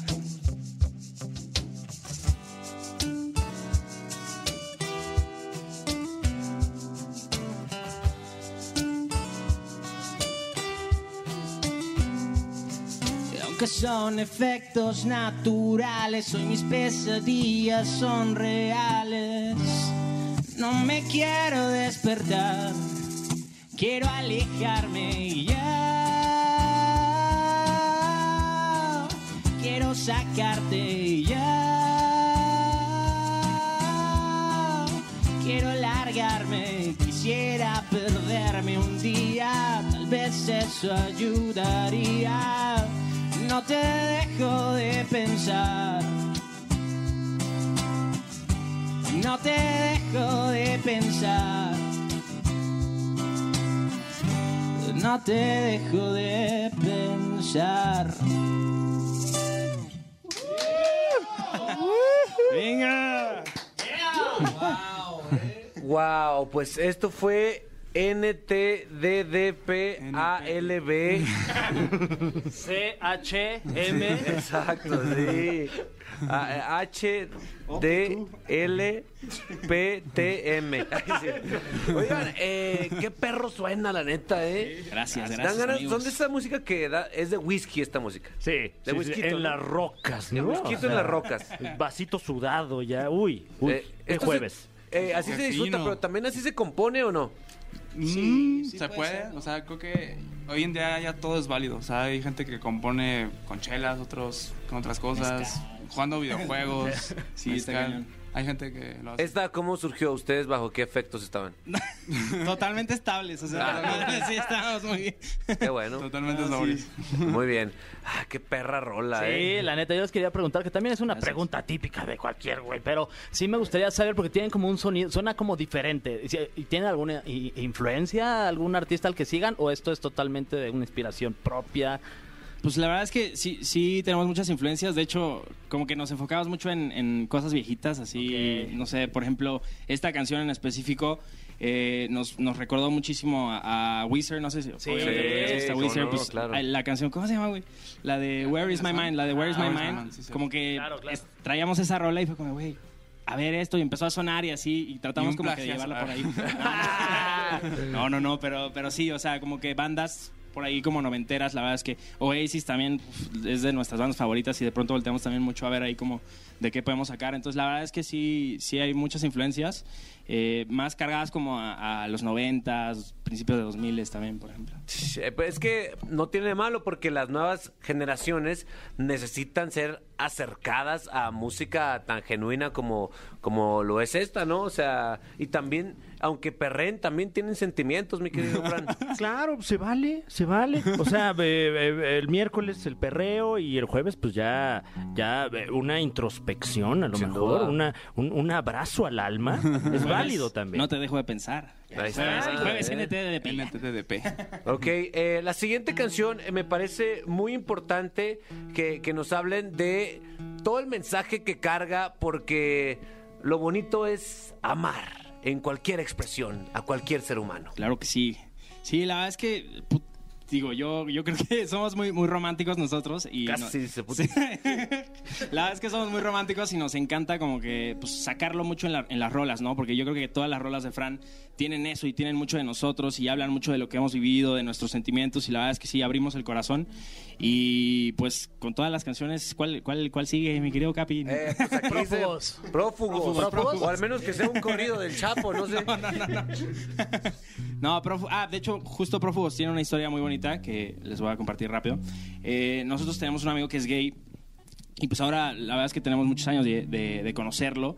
que son efectos naturales. Hoy mis pesadillas son reales. No me quiero despertar, quiero alejarme y ya. Quiero sacarte y ya. Quiero largarme, quisiera perderme un día, tal vez eso ayudaría. No te dejo de pensar. No te dejo de pensar. No te dejo de pensar. Venga. Wow, pues esto fue NTDDPALB. C-H-M. Exacto, sí. A- H D L P T M. Oigan, eh, qué perro suena la neta, ¿eh? Gracias, Dan gracias. ganas-. ¿Dónde está música que da? Es de whisky esta música. Sí, De sí, sí, whisky, en ¿no? las rocas, De whisky O sea, en las rocas. Vasito sudado ya, uy, uy, Eh, jueves. se- eh, así se disfruta, pero también así se compone o no. Mm, se puede, o sea, creo que hoy en día ya todo es válido. O sea, hay gente que compone con chelas, otros con otras cosas, jugando videojuegos. [LAUGHS] Sí, está mezcal. cañón. Hay gente que lo hace. ¿Esta cómo surgió? ¿Ustedes bajo qué efectos estaban? [LAUGHS] Totalmente estables, o sea, [LAUGHS] sí, estamos muy bien. Qué bueno. Totalmente Ah, sí. sobrios. [LAUGHS] Muy bien. Ah, qué perra rola, ¿eh? Sí, la neta, yo les quería preguntar, que también es una pregunta típica de cualquier güey, pero sí me gustaría saber porque tienen como un sonido, suena como diferente. Si- ¿Y tienen alguna influencia, algún artista al que sigan o esto es totalmente de una inspiración propia? Pues la verdad es que sí, sí tenemos muchas influencias. De hecho, como que nos enfocamos mucho en, en cosas viejitas, así, Ok. no sé, por ejemplo, esta canción en específico eh, nos, nos recordó muchísimo a, a Weezer, no sé si Sí, Weezer, no, pues, claro. ah, la canción, ¿cómo se llama, güey? La de Where is my mind, la de Where is my Ah, Where is my mind, sí, sí. como que Claro, claro. es- traíamos esa rola y fue como, güey, a ver esto, y empezó a sonar y así, y tratamos Y como que de llevarla por ahí. [LAUGHS] [LAUGHS] No, no, no, pero, pero sí, o sea, como que bandas por ahí como noventeras, la verdad es que Oasis también es de nuestras bandas favoritas y de pronto volteamos también mucho a ver ahí como de qué podemos sacar. Entonces la verdad es que sí, sí hay muchas influencias, eh, más cargadas como a, a los noventas, principios de 2000 también, por ejemplo. Eh, pues Es que no tiene de malo porque las nuevas generaciones necesitan ser acercadas a música tan genuina como, como lo es esta, ¿no? O sea, y también, aunque perren, también tienen sentimientos, mi querido [LAUGHS] Fran. Claro, se vale, se vale. O sea, [LAUGHS] eh, eh, el miércoles el perreo y el jueves pues ya, ya eh, una introspección a lo Sin mejor, duda. una, un, un abrazo al alma. [LAUGHS] Es válido también. No te dejo de pensar. Ahí está. Jueves, jueves Eh. NTDP. Ok, eh, la siguiente canción eh, me parece muy importante que, que nos hablen de todo el mensaje que carga porque lo bonito es amar en cualquier expresión a cualquier ser humano. Claro que sí. Sí, la verdad es que, digo, yo, yo creo que [LAUGHS] somos muy, muy románticos nosotros. Y Casi no- puta. [LAUGHS] Sí. La verdad es que somos muy románticos y nos encanta como que pues, sacarlo mucho en, la- en las rolas, ¿no? Porque yo creo que todas las rolas de Fran tienen eso y tienen mucho de nosotros y hablan mucho de lo que hemos vivido, de nuestros sentimientos y la verdad es que sí, abrimos el corazón. Y pues con todas las canciones, ¿cuál, cuál, cuál sigue, mi querido Capi? Eh, pues aquí dice Prófugos. prófugos. Prófugos. O al menos que sea un corrido del Chapo, no sé. [LAUGHS] [LAUGHS] No, Prófu- ah, de hecho, justo Prófugos tiene una historia muy bonita que les voy a compartir rápido. Eh, nosotros tenemos un amigo que es gay y pues ahora la verdad es que tenemos muchos años de, de- de conocerlo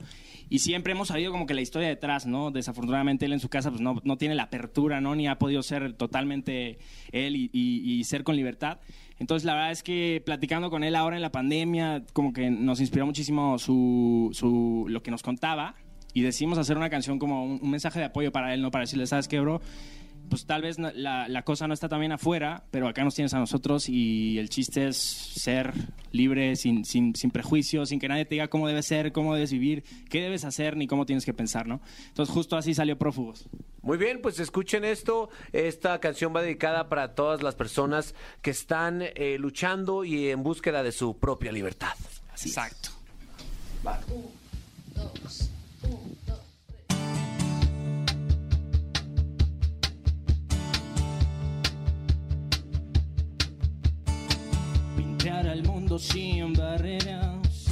y siempre hemos sabido como que la historia detrás, ¿no? Desafortunadamente él en su casa pues no, no tiene la apertura, ¿no? Ni ha podido ser totalmente él y, ser con libertad. Entonces la verdad es que platicando con él ahora en la pandemia como que nos inspiró muchísimo su, su, lo que nos contaba y decidimos hacer una canción como un, un mensaje de apoyo para él, ¿no? Para decirle, ¿sabes qué, bro? Pues tal vez la, la cosa no está tan bien afuera, pero acá nos tienes a nosotros y el chiste es ser libre, sin, sin, sin prejuicios, sin que nadie te diga cómo debes ser, cómo debes vivir, qué debes hacer, ni cómo tienes que pensar, ¿no? Entonces justo así salió Prófugos. Muy bien, pues escuchen esto. Esta canción va dedicada para todas las personas que están eh, luchando y en búsqueda de su propia libertad. Exacto. Al mundo sin barreras,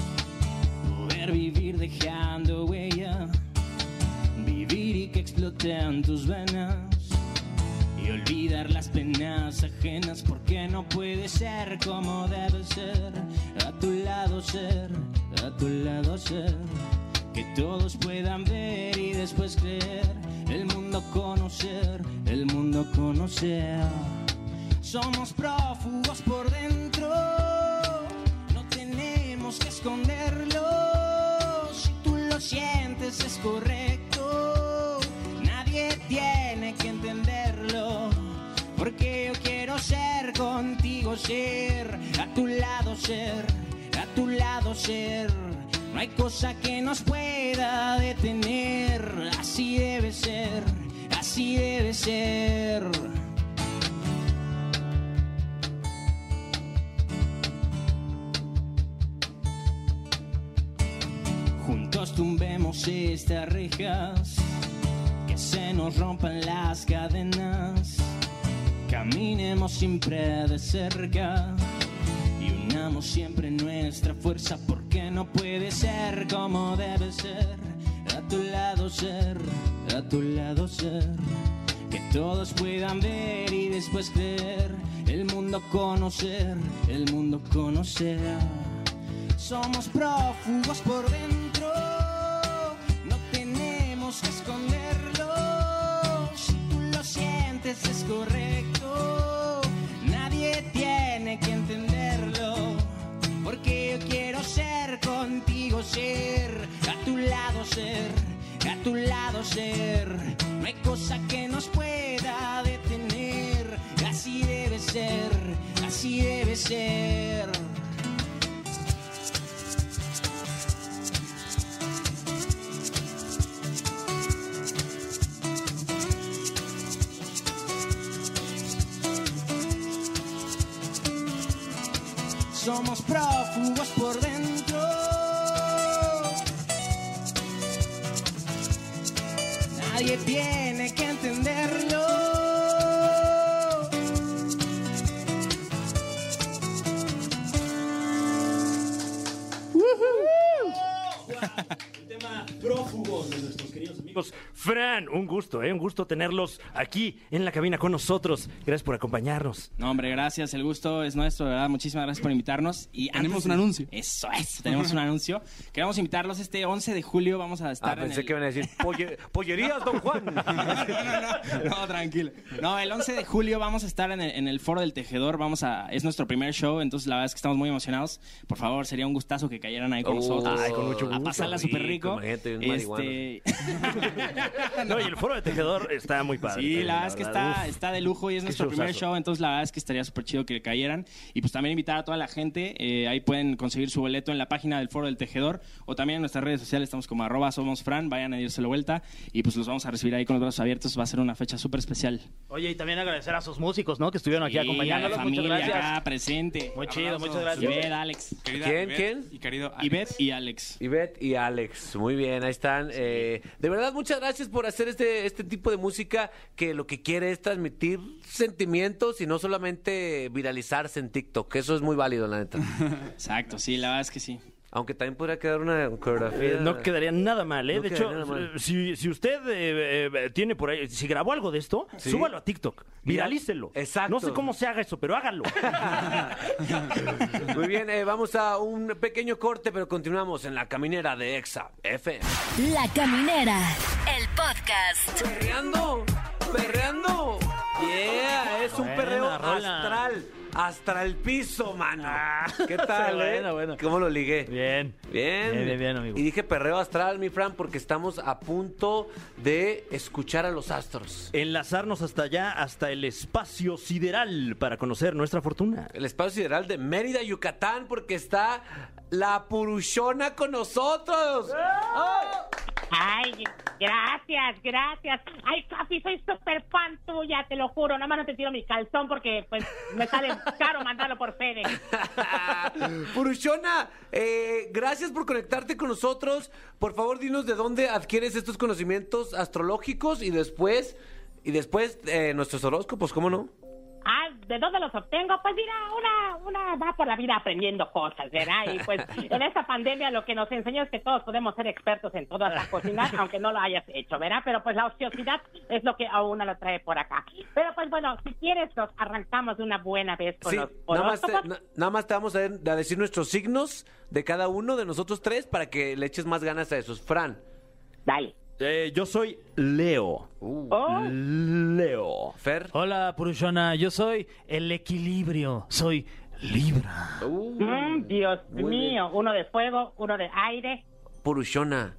poder vivir dejando huella, vivir y que exploten tus venas. Y olvidar las penas ajenas porque no puede ser como debe ser, a tu lado ser, a tu lado ser, que todos puedan ver y después creer, el mundo conocer, el mundo conocer. Somos prófugos por dentro, que esconderlo. Si tú lo sientes es correcto, nadie tiene que entenderlo. Porque yo quiero ser contigo, ser a tu lado, ser a tu lado, ser. No hay cosa que nos pueda detener, así debe ser, así debe ser. Juntos tumbemos estas rejas, que se nos rompan las cadenas, caminemos siempre de cerca y unamos siempre nuestra fuerza porque no puede ser como debe ser, a tu lado ser, a tu lado ser, que todos puedan ver y después creer, el mundo conocer, el mundo conocer. Somos prófugos por dentro, es correcto, nadie tiene que entenderlo. Porque yo quiero ser contigo, ser a tu lado, ser a tu lado, ser. No hay cosa que nos pueda detener, así debe ser, así debe ser. Somos prófugos por dentro. Nadie tiene que Fran, un gusto, ¿eh? Un gusto tenerlos aquí en la cabina con nosotros. Gracias por acompañarnos. No, hombre, gracias. El gusto es nuestro, ¿verdad? Muchísimas gracias por invitarnos. Y Tenemos antes un anuncio. Eso, eso. Tenemos un anuncio. Queremos invitarlos este 11 de julio. Vamos a estar Ah, en pensé el- que iban a decir "Polle- pollerías, don Juan. [LAUGHS] no, no, no, no, tranquilo. No, el 11 de julio vamos a estar en el, en el Foro del Tejedor. Vamos a, es nuestro primer show, entonces la verdad es que estamos muy emocionados. Por favor, sería un gustazo que cayeran ahí con Oh, nosotros. ay, con mucho A gusto. pasarla súper rico. Un Este, [LAUGHS] [LAUGHS] No, y el foro de tejedor está muy padre. Sí, también, la verdad es que está, Uf. está de lujo y es nuestro primer show, entonces la verdad es que estaría súper chido que cayeran. Y pues también invitar a toda la gente, eh, ahí pueden conseguir su boleto en la página del Foro del Tejedor o también en nuestras redes sociales, estamos como arroba somos Fran, vayan a irse la vuelta y pues los vamos a recibir ahí con los brazos abiertos, va a ser una fecha súper especial. Oye, y también agradecer a sus músicos, ¿no? Que estuvieron aquí Y a la Muchas familia gracias. acá presente. Muy chido, Abrazo. muchas gracias. Ivette, Alex. Querida ¿Quién, Ivette quién? Y querido Alex. Ivette y Alex. Ivette y Alex, muy bien, ahí están. Eh, de verdad, muchas gracias por hacer este, este tipo de música que lo que quiere es transmitir sentimientos y no solamente viralizarse en TikTok. Eso es muy válido, la neta. [LAUGHS] Exacto, sí, la verdad es que sí. Aunque también podría quedar una coreografía. Eh, no quedaría nada mal, ¿eh? No de hecho, mal. eh, si, si usted eh, eh, tiene por ahí, si grabó algo de esto, Sí. súbalo a TikTok, viralícelo. Exacto. No sé cómo se haga eso, pero hágalo. [LAUGHS] Muy bien, eh, vamos a un pequeño corte, pero continuamos en la caminera de Exa FM. La Caminera, el podcast. Perreando, perreando. Yeah, es un Buena perreo rola. astral. Hasta el piso, mano. [LAUGHS] ¿Qué tal, eh? bueno, bueno. ¿Cómo lo ligué? Bien. Bien. Bien, bien, bien, amigo. Y dije perreo astral, mi Fran, porque estamos a punto de escuchar a los astros. Enlazarnos hasta allá, hasta el espacio sideral, para conocer nuestra fortuna. El espacio sideral de Mérida, Yucatán, porque está la Purushona con nosotros. Ay, gracias, gracias. Ay, Capi, soy súper fan tuya, te lo juro. Nada más no te tiro mi calzón porque pues me sale caro mandarlo por FedEx. [LAUGHS] Purushona, eh, gracias por conectarte con nosotros. Por favor, dinos de dónde adquieres estos conocimientos astrológicos y después, y después eh, nuestros horóscopos, ¿cómo no? ¿De dónde los obtengo? Pues mira, una, una va por la vida aprendiendo cosas, ¿verdad? Y pues [LAUGHS] en esta pandemia lo que nos enseñó es que todos podemos ser expertos en todas las cocinas, [LAUGHS] aunque no lo hayas hecho, ¿verdad? Pero pues la ociosidad es lo que a uno lo trae por acá. Pero pues bueno, si quieres nos arrancamos de una buena vez con Sí, los nada más, te, horóscopos. na- nada más te vamos a, a decir nuestros signos de cada uno de nosotros tres para que le eches más ganas a esos. Fran. Dale. Eh, yo soy Leo. Oh, Leo. Fer. Hola, Purushona. Yo soy el equilibrio. Soy Libra. mm, Dios Muy mío, uno de fuego, uno de aire. Purushona.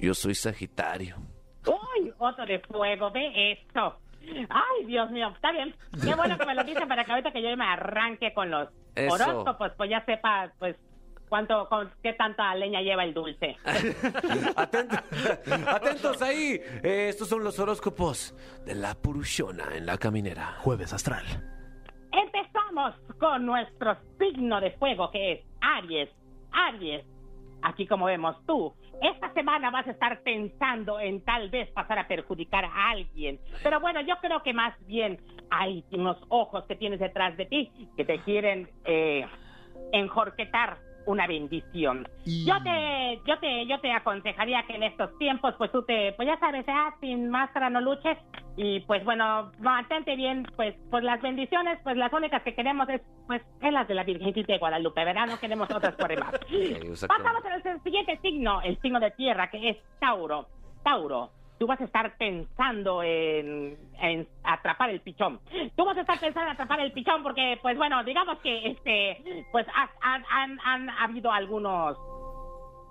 Yo soy Sagitario. Uy, otro de fuego, ve esto. Ay, Dios mío, está bien. Qué bueno que me lo dicen para que ahorita que yo me arranque con los Eso. horóscopos, pues ya sepa, pues, cuánto, con, qué tanta leña lleva el dulce. [LAUGHS] Atentos, atentos ahí. Eh, estos son los horóscopos de la Purushona en la caminera. Jueves astral. Empezamos con nuestro signo de fuego que es Aries. Aries, aquí como vemos tú, esta semana vas a estar pensando en tal vez pasar a perjudicar a alguien. Pero bueno, yo creo que más bien hay unos ojos que tienes detrás de ti que te quieren eh, enjorquetar una bendición. Yo te, yo te, yo te aconsejaría que en estos tiempos, pues tú te, pues ya sabes, ah, sin máscara no luches y pues bueno, mantente bien, pues, pues las bendiciones, pues las únicas que queremos es, pues, es las de la Virgencita de Guadalupe, ¿verdad? No queremos otras por demás. [LAUGHS] Pasamos al siguiente signo, el signo de tierra, que es Tauro. Tauro. Tú vas a estar pensando en, en atrapar el pichón. Tú vas a estar pensando en atrapar el pichón porque, pues bueno, digamos que este, pues has- han, han, han habido algunos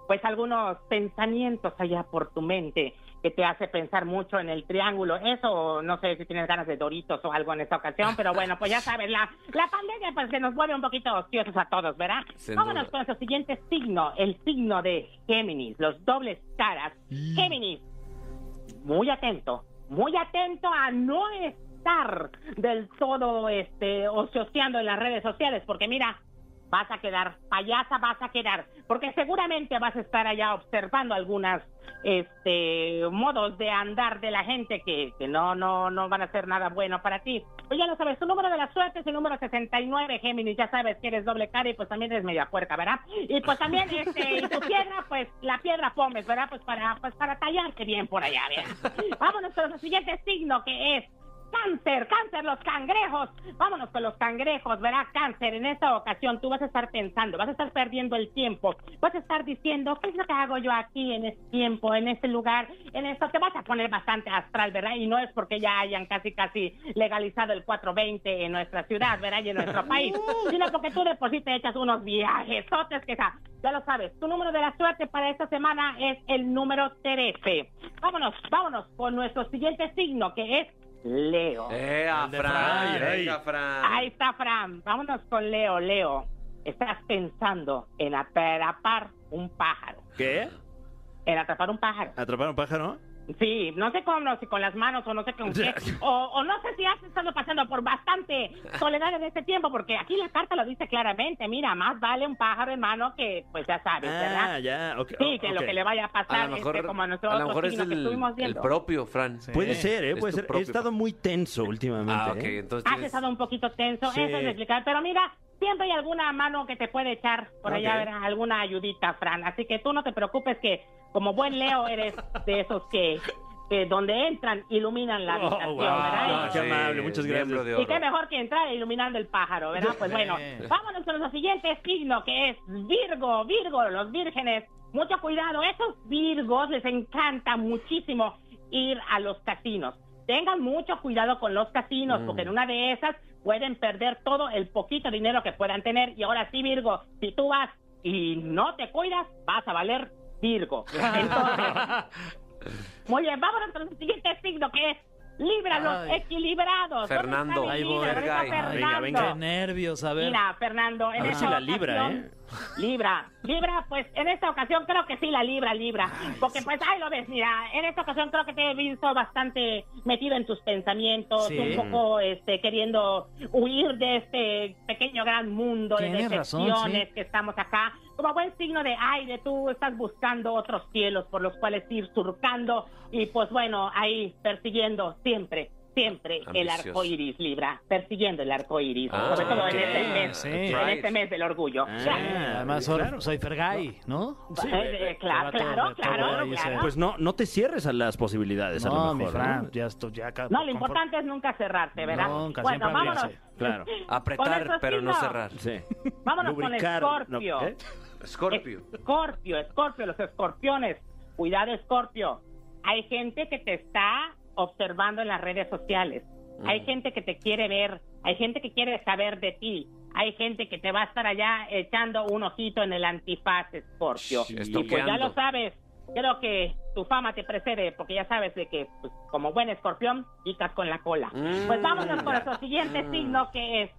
pues algunos pensamientos allá por tu mente que te hace pensar mucho en el triángulo. Eso, no sé si tienes ganas de Doritos o algo en esta ocasión, pero bueno, pues ya sabes, la, la pandemia pues que nos vuelve un poquito ociosos a todos, ¿verdad? Sin Vámonos duda. con nuestro siguiente signo, el signo de Géminis, los dobles caras. Géminis, muy atento, muy atento a no estar del todo este ocioseando en las redes sociales, porque mira, vas a quedar payasa, vas a quedar, porque seguramente vas a estar allá observando algunas este modos de andar de la gente que, que no no no van a ser nada bueno para ti. Pues ya lo sabes, tu número de la suerte es el número 69, Géminis, ya sabes que eres doble cara y pues también eres media puerca, ¿verdad? Y pues también este y tu piedra, pues la piedra pomes, ¿verdad? Pues para pues para tallarte bien por allá, ¿verdad? Vámonos con el siguiente signo que es Cáncer, cáncer, los cangrejos. Vámonos con los cangrejos, verá cáncer. En esta ocasión tú vas a estar pensando, vas a estar perdiendo el tiempo, vas a estar diciendo, ¿qué es lo que hago yo aquí en este tiempo, en este lugar, en esto? Te vas a poner bastante astral, ¿verdad? Y no es porque ya hayan casi, casi legalizado el 420 en nuestra ciudad, ¿verdad? Y en nuestro [LAUGHS] país, sino porque tú de por sí te echas unos viajesotes que ja, ya lo sabes. Tu número de la suerte para esta semana es el número 13. Vámonos, vámonos con nuestro siguiente signo que es Leo. Eh, Fran. Venga, Fran. Ahí está Fran. Vámonos con Leo. Leo, estás pensando en atrapar un pájaro. ¿Qué? En atrapar un pájaro. ¿Atrapar un pájaro? Sí, no sé cómo, si con las manos o no sé con qué. O, o no sé si has estado pasando por bastante soledad en este tiempo, porque aquí la carta lo dice claramente. Mira, más vale un pájaro en mano que, pues ya sabes, Ah, ¿verdad? ya, ok. Sí, que lo que le vaya a pasar, A lo mejor, este, como a nuestro a lo otro mejor es signo que el, el propio, Fran. Puede ser, ¿eh? Puede ser. He estado muy tenso últimamente. Ah, ok, ¿eh? entonces Has estado un poquito tenso, Sí. eso es explicar. Pero mira, siempre hay alguna mano que te puede echar por allá, alguna ayudita, Fran. Así que tú no te preocupes que, como buen Leo, eres de esos que, que donde entran, iluminan la Oh, habitación, wow. ¿verdad? Ah, qué amable, muchas gracias. de Y qué mejor que entrar iluminando el pájaro, ¿verdad? Pues bueno, vámonos con nuestro siguiente signo que es Virgo, Virgo, los vírgenes. Mucho cuidado, esos Virgos les encanta muchísimo ir a los casinos. Tengan mucho cuidado con los casinos, porque en una de esas pueden perder todo el poquito dinero que puedan tener. Y ahora sí, Virgo, si tú vas y no te cuidas, vas a valer Virgo. [LAUGHS] Entonces, muy bien, vámonos con el siguiente signo que es Libra, los Ay. equilibrados. ¿Dónde Fernando. Ahí voy. ¿Dónde está Venga, Fernando? venga, Qué nervios, a ver. Mira, Fernando, en A ver esta si la libra, ocasión- ¿eh? Libra, Libra, pues en esta ocasión creo que sí la libra, Libra. Porque pues ahí lo ves, mira, en esta ocasión creo que te he visto bastante metido en tus pensamientos, Sí. un poco este queriendo huir de este pequeño gran mundo de razón, decepciones sí. que estamos acá. Como buen signo de aire, tú estás buscando otros cielos por los cuales ir surcando y pues bueno, ahí persiguiendo siempre siempre el arco iris, Libra, persiguiendo el arco iris, Ah, sobre todo ok. en este mes, Sí. en este mes del orgullo. Ah, Además, soy, soy Fergay, ¿no? Eh, eh, claro, claro, claro, claro. Pues no, no te cierres a las posibilidades, a lo mejor. mi ¿no? Ya estoy, ya acá- No, lo conforme- importante es nunca cerrarte, ¿verdad? Nunca, bueno, siempre vámonos. abrirse. Claro. [LAUGHS] Apretar, pero no cerrar. Sí. [LAUGHS] Vámonos Lubricar, con Escorpio. no, ¿eh? Scorpio. Escorpio, Escorpio, los escorpiones. Cuidado, Escorpio. Hay gente que te está observando en las redes sociales. Hay gente que te quiere ver. Hay gente que quiere saber de ti. Hay gente que te va a estar allá echando un ojito en el antifaz, Escorpio. Sí, y pues ya lo sabes. Creo que tu fama te precede porque ya sabes de que, pues, como buen escorpión, picas con la cola. Mm. Pues vámonos con nuestro siguiente signo que es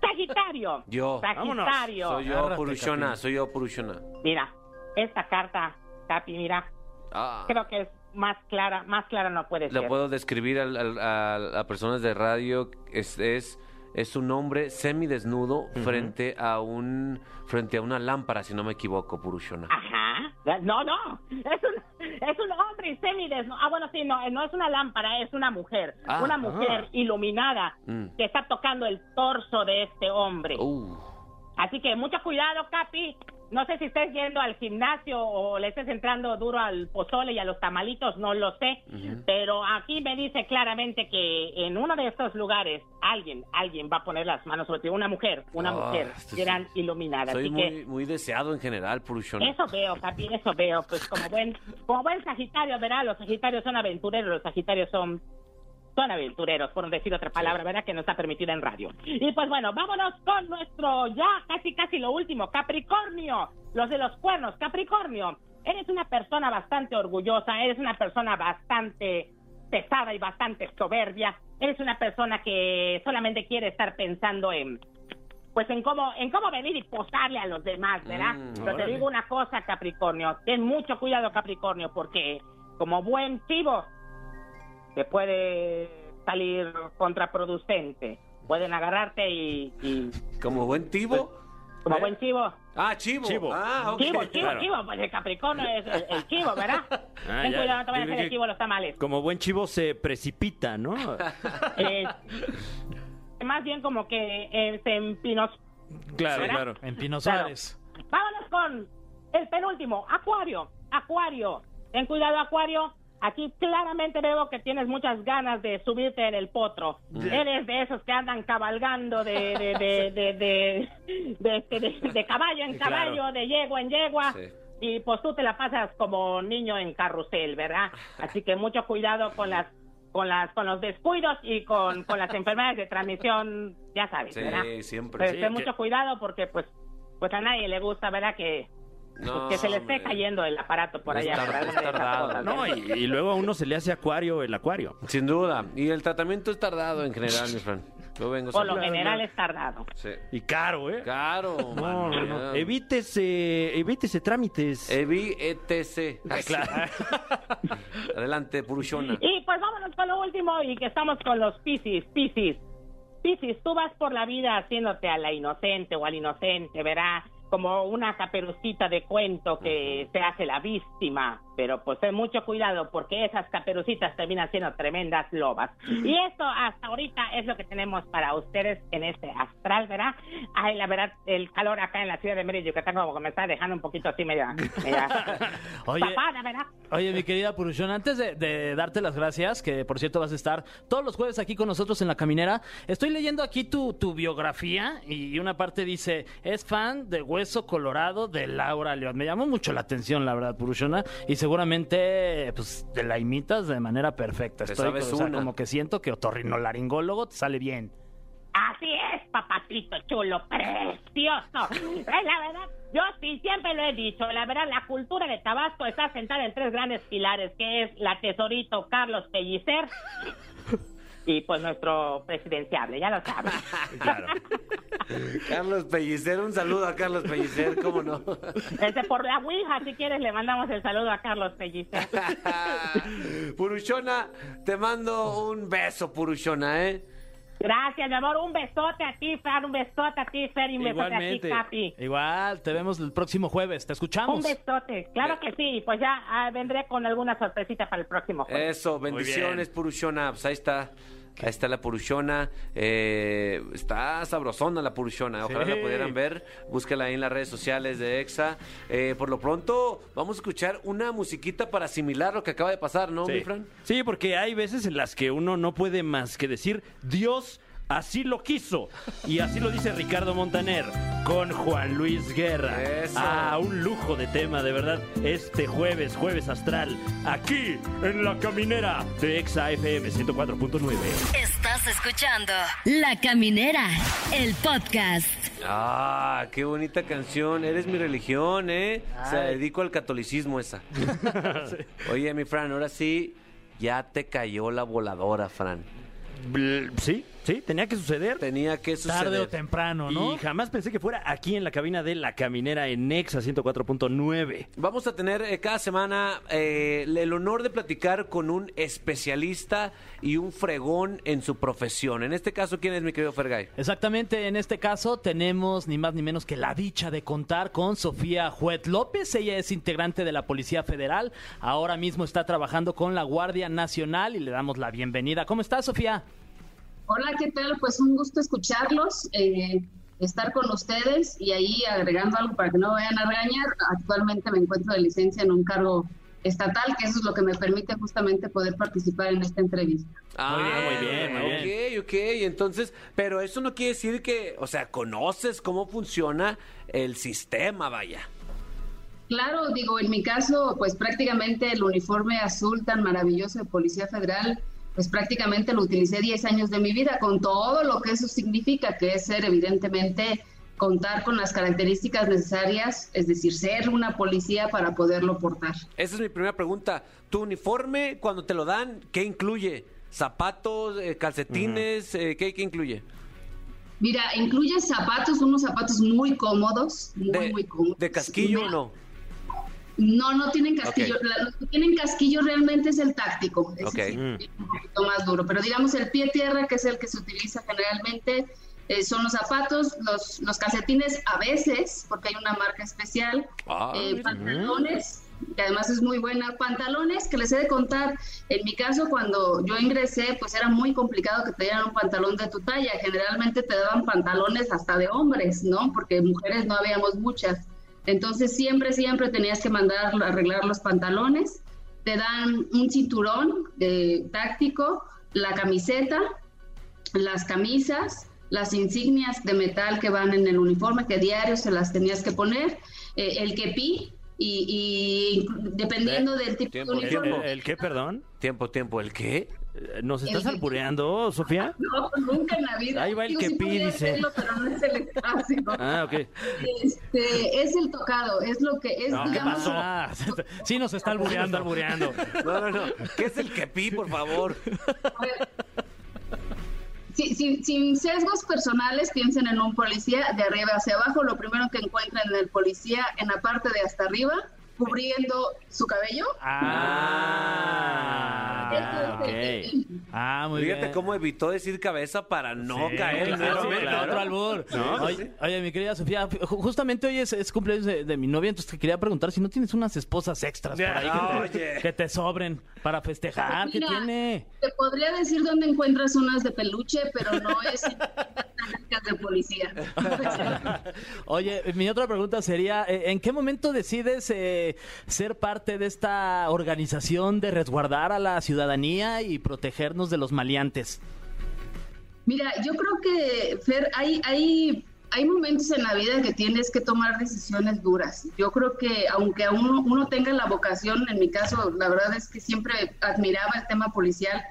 Sagitario. Yo. Sagitario. Soy yo, Agárrate, Purushona. Capi. Soy yo, Purushona. Mira, esta carta, Capi, mira, Ah. creo que es más clara, más clara no puede Le ser. puedo describir al- al- a, a personas de radio. Es, es, es un hombre semidesnudo frente a un frente a una lámpara, si no me equivoco, Purushona. Ajá. No, no. Es un, es un hombre semidesnudo. Ah, bueno, sí, no, no es una lámpara, es una mujer. Ah, una mujer iluminada Mm. que está tocando el torso de este hombre. Uh, Así que mucho cuidado, Capi. No sé si estés yendo al gimnasio o le estés entrando duro al pozole y a los tamalitos, no lo sé. Pero aquí me dice claramente que en uno de estos lugares alguien, alguien va a poner las manos sobre ti. Una mujer, una Ah, mujer, esto gran sí. iluminada. soy Así muy, que muy deseado en general, Purushona. eso veo, Capi, eso veo. Pues como buen, como buen Sagitario, ¿verdad? Los Sagitarios son aventureros, los Sagitarios son son aventureros, por decir otra palabra, ¿verdad? Que no está permitida en radio. Y pues bueno, vámonos con nuestro ya casi casi lo último, Capricornio, los de los cuernos, Capricornio. Eres una persona bastante orgullosa, eres una persona bastante pesada y bastante soberbia, eres una persona que solamente quiere estar pensando en pues en cómo en cómo venir y posarle a los demás, ¿verdad? Mm, Pero te digo una cosa, Capricornio, ten mucho cuidado, Capricornio, porque como buen chivo te puede salir contraproducente. Pueden agarrarte y, y Como buen tibo. como ¿Eh? buen chivo, Ah, chivo. Chivo. Ah, ok. chivo, chivo, claro. chivo, pues el Capricornio es el, el chivo, ¿verdad? [LAUGHS] Ah, Ten ya. cuidado, no te vayan a hacer el que- chivo los tamales. Como buen chivo se precipita, ¿no? [LAUGHS] Eh, más bien como que eh, se empinos Claro, ¿Verdad? claro. En Pino Claro. Vámonos con el penúltimo, Acuario. Acuario. Ten cuidado, Acuario. Aquí claramente veo que tienes muchas ganas de subirte en el potro. Eres de esos que andan cabalgando de, de, de, [LAUGHS] de, de, de, este, de- de caballo en caballo, de yegua en yegua. Sí. Y pues tú te la pasas como niño en carrusel, ¿verdad? Así que mucho cuidado con las con las con los descuidos y con, con las enfermedades de transmisión, ya sabes, Sí, ¿verdad? siempre. Pero Sí, ten mucho cuidado porque pues pues a nadie le gusta, ¿verdad? Que, No, que se le esté hombre. cayendo el aparato por Es allá. tar- por tardado. No, ¿verdad? y, y luego a uno se le hace acuario el acuario. Sin duda. Y el tratamiento es tardado en general, mi Fran. Yo vengo Por lo general es tardado. Sí. Y caro, ¿eh? Caro, No, no. Evítese, evítese trámites. Evi ETC. Claro. [LAUGHS] Adelante, Purushona. Y pues vámonos con lo último y que estamos con los Piscis, Piscis. Piscis, tú vas por la vida haciéndote a la inocente o al inocente, verá, como una caperucita de cuento que se hace la víctima, pero pues ten mucho cuidado porque esas caperucitas terminan siendo tremendas lobas. Y esto hasta ahorita es lo que tenemos para ustedes en este astral, ¿verdad? Ay, la verdad, el calor acá en la ciudad de Mérida, Yucatán, como que me está dejando un poquito así media, media [LAUGHS] Oye, tapada, ¿verdad? Oye, mi querida Purushon, antes de, de darte las gracias, que por cierto vas a estar todos los jueves aquí con nosotros en La Caminera, estoy leyendo aquí tu, tu biografía y una parte dice, es fan de Hueso Colorado de Laura León. Me llamó mucho la atención, la verdad, Purushona, y seguramente pues, te la imitas de manera perfecta. Estoy, sabes o sea, una. como que siento que otorrinolaringólogo te sale bien. Así es, papacito chulo, precioso. [LAUGHS] Eh, la verdad, yo sí siempre lo he dicho, la verdad, la cultura de Tabasco está sentada en tres grandes pilares, que es la tesorito Carlos Pellicer y pues nuestro presidenciable, ya lo sabes. [LAUGHS] Claro. [LAUGHS] Carlos Pellicer, un saludo a Carlos Pellicer, ¿cómo no? [LAUGHS] Este, por la Ouija, si quieres, le mandamos el saludo a Carlos Pellicer. Purushona, te mando un beso, Purushona, ¿eh? Gracias, mi amor. Un besote a ti, Fran. Un besote a ti, Fer. Y un besote a ti. Capi. Igual, te vemos el próximo jueves. Te Un escuchamos. besote. Claro que sí. Pues ya ah, vendré con alguna sorpresita para el próximo jueves. Eso, bendiciones, Purushona. Pues ahí está. Ahí está la Purushona. Eh, está sabrosona la Purushona. Ojalá Sí. la pudieran ver. Búsquela ahí en las redes sociales de EXA. Eh, por lo pronto, vamos a escuchar una musiquita para asimilar lo que acaba de pasar, ¿no, Sí. mi Fran? Sí, porque hay veces en las que uno no puede más que decir Dios así lo quiso. Y así lo dice Ricardo Montaner con Juan Luis Guerra. Eso. Ah, un lujo de tema, de verdad. Este jueves, jueves astral, aquí en la caminera de Exa FM 104.9. Estás escuchando La Caminera, el podcast. Ah, qué bonita canción. Eres mi religión, ¿eh? Se dedico al catolicismo esa. [LAUGHS] Oye, mi Fran, ahora sí, ya te cayó la voladora, Fran. Bl- Sí, sí, tenía que suceder. Tenía que suceder. Tarde o temprano, ¿no? Y jamás pensé que fuera aquí en la cabina de la caminera en Exa 104.9. Vamos a tener eh, cada semana eh, el honor de platicar con un especialista y un fregón en su profesión. En este caso, ¿quién es mi querido Fergay? Exactamente, en este caso tenemos ni más ni menos que la dicha de contar con Sofía Juet López. Ella es integrante de la Policía Federal. Ahora mismo está trabajando con la Guardia Nacional y le damos la bienvenida. ¿Cómo estás, Sofía? Hola, ¿qué tal? Pues un gusto escucharlos, eh, estar con ustedes y ahí agregando algo para que no vayan a regañar. Actualmente me encuentro de licencia en un cargo estatal, que eso es lo que me permite justamente poder participar en esta entrevista. Ah, muy bien, muy bien. Ok, ok. Entonces, pero eso no quiere decir que, o sea, conoces cómo funciona el sistema, vaya. Claro, digo, en mi caso, pues prácticamente el uniforme azul tan maravilloso de Policía Federal, pues prácticamente lo utilicé 10 años de mi vida con todo lo que eso significa, que es ser evidentemente contar con las características necesarias, es decir, ser una policía para poderlo portar. Esa es mi primera pregunta. ¿Tu uniforme, cuando te lo dan, qué incluye? ¿Zapatos, eh, calcetines? eh, ¿qué, qué incluye? Mira, incluye zapatos, unos zapatos muy cómodos, muy, ¿De, muy cómodos. de casquillo o no? No, no tienen casquillo. Ok. La- Los que tienen casquillo realmente es el táctico. Ese Ok. sí, es un poquito más duro. Pero digamos, el pie tierra, que es el que se utiliza generalmente, eh, son los zapatos, los, los calcetines a veces, porque hay una marca especial, Ah, eh, pantalones, que además es muy buena, pantalones que les he de contar. En mi caso, cuando yo ingresé, pues era muy complicado que te dieran un pantalón de tu talla. Generalmente te daban pantalones hasta de hombres, ¿no? Porque mujeres no habíamos muchas. Entonces siempre, siempre tenías que mandar a arreglar los pantalones. Te dan un cinturón de táctico, la camiseta, las camisas, las insignias de metal que van en el uniforme, que diario se las tenías que poner, eh, el kepi, y, y dependiendo del tipo Tiempo, de uniforme. ¿El qué, perdón? Tiempo, tiempo. ¿El qué? Eh, ¿Nos estás El- albureando, [LAUGHS] Sofía? No, nunca en la vida. Ahí va el Digo, sí kepi, podría dice. hacerlo, pero no es el espacio. [LAUGHS] Ah, ok. Este, es el tocado, es lo que es, No, ¿qué digamos, pasó? Ah, [LAUGHS] sí nos está albureando. albureando. No, no, no. ¿Qué es el kepi, por favor? A ver, si- sin, sin sesgos personales, piensen en un policía de arriba hacia abajo. Lo primero que encuentran en el policía, en la parte de hasta arriba, cubriendo su cabello. Ah, El ok. Ah, muy Fíjate bien. cómo evitó decir cabeza para no Sí, caer. claro, nuevamente. claro, otro albur. No, oye, mi querida Sofía, ju- justamente hoy es, es cumpleaños de, de mi novia, entonces te quería preguntar si no tienes unas esposas extras por ahí que te, Oye. que te sobren para festejar. ¿Qué Mira, tiene? Te podría decir dónde encuentras unas de peluche, pero no es de policía. [LAUGHS] Oye, mi otra pregunta sería, eh, ¿en qué momento decides eh, ser parte de esta organización de resguardar a la ciudadanía y protegernos de los maleantes? Mira, yo creo que, Fer, hay, hay, hay momentos en la vida que tienes que tomar decisiones duras. Yo creo que aunque a uno, uno tenga la vocación, en mi caso, la verdad es que siempre admiraba el tema policial,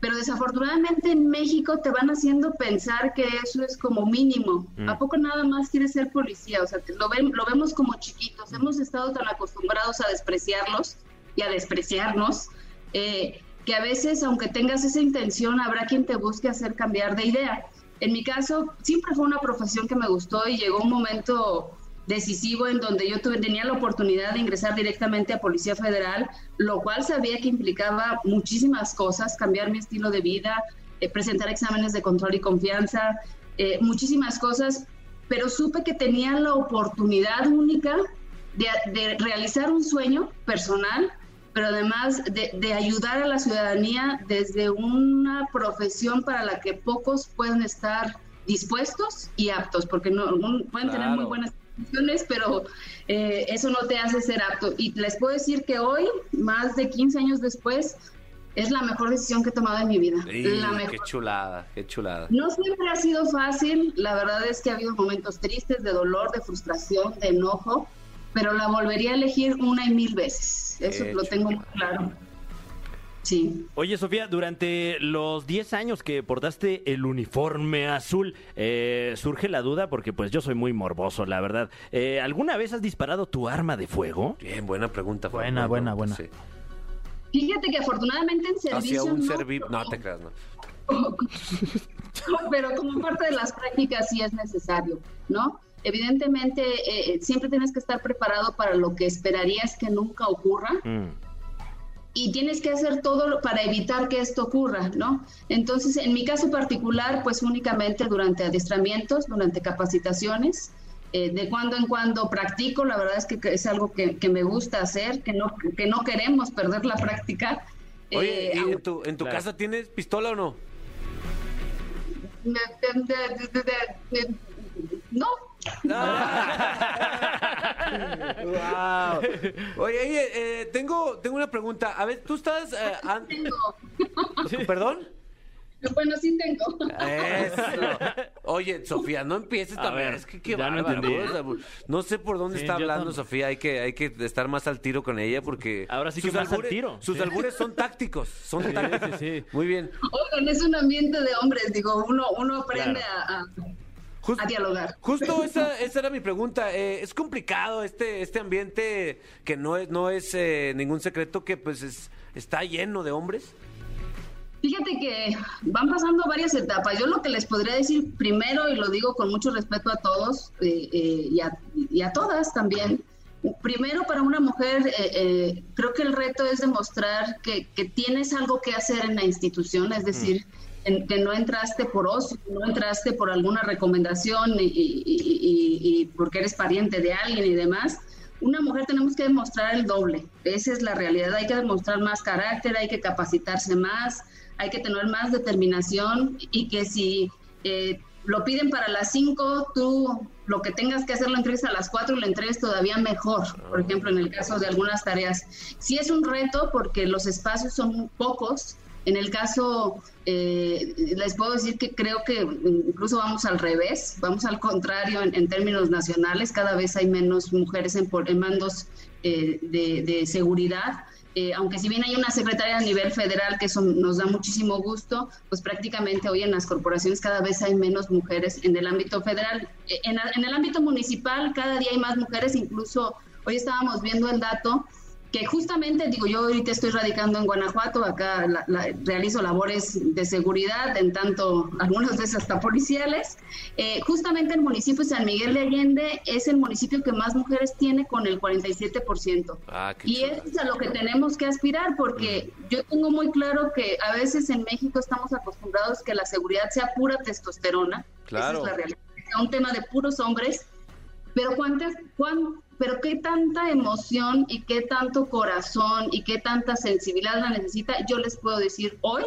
pero desafortunadamente en México te van haciendo pensar que eso es como mínimo. ¿A poco nada más quieres ser policía? O sea, te- lo, ven- lo vemos como chiquitos. Hemos estado tan acostumbrados a despreciarlos y a despreciarnos, eh, que a veces, aunque tengas esa intención, habrá quien te busque hacer cambiar de idea. En mi caso, siempre fue una profesión que me gustó y llegó un momento decisivo en donde yo tuve, tenía la oportunidad de ingresar directamente a Policía Federal, lo cual sabía que implicaba muchísimas cosas, cambiar mi estilo de vida, eh, presentar exámenes de control y confianza, eh, muchísimas cosas, pero supe que tenía la oportunidad única de, de realizar un sueño personal, pero además de, de ayudar a la ciudadanía desde una profesión para la que pocos pueden estar dispuestos y aptos, porque no pueden tener muy buenas intenciones, pero eh, eso no te hace ser apto. Y les puedo decir que hoy, más de 15 años después, es la mejor decisión que he tomado en mi vida. La qué chulada, qué chulada. No siempre ha sido fácil, la verdad es que ha habido momentos tristes, de dolor, de frustración, de enojo, pero la volvería a elegir una y mil veces. Eso Qué lo tengo muy claro. Sí. Oye, Sofía, durante los 10 años que portaste el uniforme azul, eh, surge la duda, porque pues yo soy muy morboso, la verdad. Eh, ¿Alguna vez has disparado tu arma de fuego? Bien, buena pregunta. Buena, buena, buena. sí. Fíjate que afortunadamente en Hacia servicio un no, ser vivo. No te creas, no. [LAUGHS] pero como parte de las prácticas sí es necesario, ¿no? Evidentemente, eh, siempre tienes que estar preparado para lo que esperarías que nunca ocurra. Mm. y tienes que hacer todo para evitar que esto ocurra, ¿no? Entonces, en mi caso particular, pues únicamente durante adiestramientos, durante capacitaciones, eh, de cuando en cuando practico, la verdad es que es algo que, que me gusta hacer, que no, que no queremos perder la práctica. Oye, Eh, ¿y en tu, en tu Claro. casa tienes pistola o no? no, Wow. Oye, oye, eh, tengo, tengo una pregunta. A ver, tú estás... eh, an- tengo. ¿Perdón? Bueno, sí tengo. Eso. Oye, Sofía, no empieces A también. ver, es que qué ya no entendí, o sea, no sé por dónde Sí, está hablando Sofía. Hay que, hay que estar más al tiro con ella porque. Ahora sí que sus más al albures- tiro. Sus Sí. albures son tácticos. Son tácticos. sí, sí. Muy bien. Oigan, es un ambiente de hombres, digo, uno, uno aprende a, a- A dialogar. Justo esa, esa era mi pregunta. Eh, es complicado este, este ambiente que no es, no es eh, ningún secreto que pues es, está lleno de hombres. Fíjate que van pasando varias etapas. Yo lo que les podría decir primero, y lo digo con mucho respeto a todos eh, eh, y, a, y a todas también, primero para una mujer eh, eh, creo que el reto es demostrar que, que tienes algo que hacer en la institución, es decir, que no entraste por ocio, no entraste por alguna recomendación y porque eres pariente de alguien y demás. Una mujer tenemos que demostrar el doble, esa es la realidad, hay que demostrar más carácter, hay que capacitarse más, hay que tener más determinación y que si eh, lo piden para las 5, tú lo que tengas que hacer lo entregues a las 4 y lo entregues todavía mejor, por ejemplo, en el caso de algunas tareas. Sí es un reto porque los espacios son pocos. En el caso, eh, les puedo decir que creo que incluso vamos al revés, vamos al contrario en, términos nacionales, cada vez hay menos mujeres en, en mandos eh, de, seguridad. Eh, aunque si bien hay una secretaria a nivel federal, que eso nos da muchísimo gusto, pues prácticamente hoy en las corporaciones cada vez hay menos mujeres en el ámbito federal. Eh, en el ámbito municipal cada día hay más mujeres, incluso hoy estábamos viendo el dato que justamente, digo, yo ahorita estoy radicando en Guanajuato, acá la- la- realizo labores de seguridad, en tanto, algunas veces hasta policiales. Eh, justamente el municipio de San Miguel de Allende es el municipio que más mujeres tiene con el 47%. Ah, Y eso es a lo que tenemos que aspirar, porque yo tengo muy claro que a veces en México estamos acostumbrados que la seguridad sea pura testosterona. Claro. Esa es la realidad. Sea un tema de puros hombres. Pero cuántas, cuán, pero qué tanta emoción y qué tanto corazón y qué tanta sensibilidad la necesita, yo les puedo decir hoy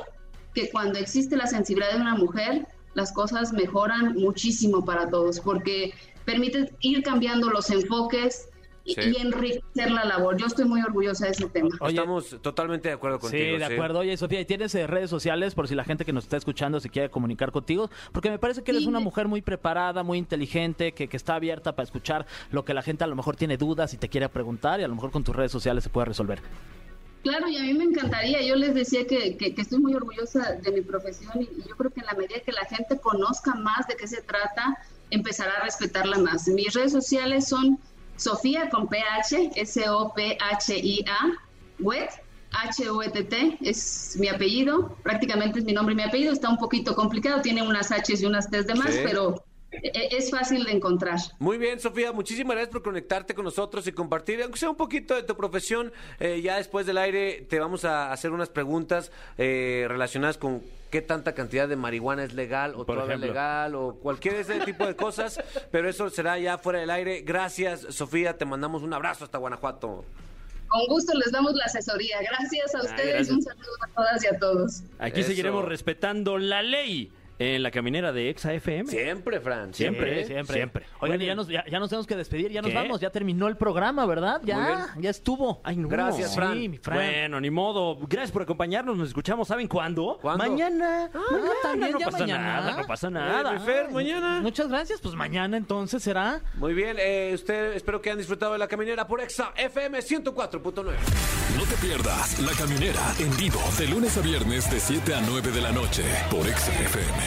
que cuando existe la sensibilidad de una mujer, las cosas mejoran muchísimo para todos, porque permite ir cambiando los enfoques Sí. y enriquecer la labor. Yo estoy muy orgullosa de ese tema. Oye. Estamos totalmente de acuerdo contigo. Sí, de acuerdo. Oye, Sofía, ¿y tienes eh, redes sociales por si la gente que nos está escuchando se quiere comunicar contigo? Porque me parece que eres Sí. una mujer muy preparada, muy inteligente, que, que está abierta para escuchar lo que la gente a lo mejor tiene dudas y te quiere preguntar y a lo mejor con tus redes sociales se puede resolver. Claro, y a mí me encantaría. Yo les decía que, que- que estoy muy orgullosa de mi profesión y, y yo creo que en la medida que la gente conozca más de qué se trata, empezará a respetarla más. Mis redes sociales son Sofía con PH, S-O-P-H-I-A, Wet, H-O-E-T-T, es mi apellido, prácticamente es mi nombre y mi apellido. Está un poquito complicado, tiene unas H's y unas T's de más, Sí. pero e- es fácil de encontrar. Muy bien, Sofía, muchísimas gracias por conectarte con nosotros y compartir, aunque sea un poquito de tu profesión. Eh, ya después del aire te vamos a hacer unas preguntas eh, relacionadas con qué tanta cantidad de marihuana es legal o todavía ejemplo. legal o cualquier ese tipo de cosas, [LAUGHS] pero eso será ya fuera del aire. Gracias, Sofía, te mandamos un abrazo hasta Guanajuato. Con gusto les damos la asesoría. Gracias a ustedes. gracias. Un saludo a todas y a todos. Aquí Eso. seguiremos respetando la ley en la caminera de Exa FM. Siempre, Fran. Siempre, Sí, siempre. siempre. Oigan, Muy ya nos, ya, ya nos tenemos que despedir, ya nos ¿Qué? vamos, ya terminó el programa, ¿verdad? Ya, ya estuvo. Ay, no. Gracias, Sí, Fran. mi Fran. Bueno, ni modo. Gracias por acompañarnos. Nos escuchamos. ¿Saben cuándo? ¿Cuándo? Mañana. Ah, Mañana. también no ya pasa mañana. nada. No pasa nada. Fer, mañana. Muchas gracias, pues mañana entonces será. Muy bien, eh, usted espero que hayan disfrutado de la caminera por Exa FM 104.9. No te pierdas La Caminera en vivo de lunes a viernes de 7 a 9 de la noche por Exa FM.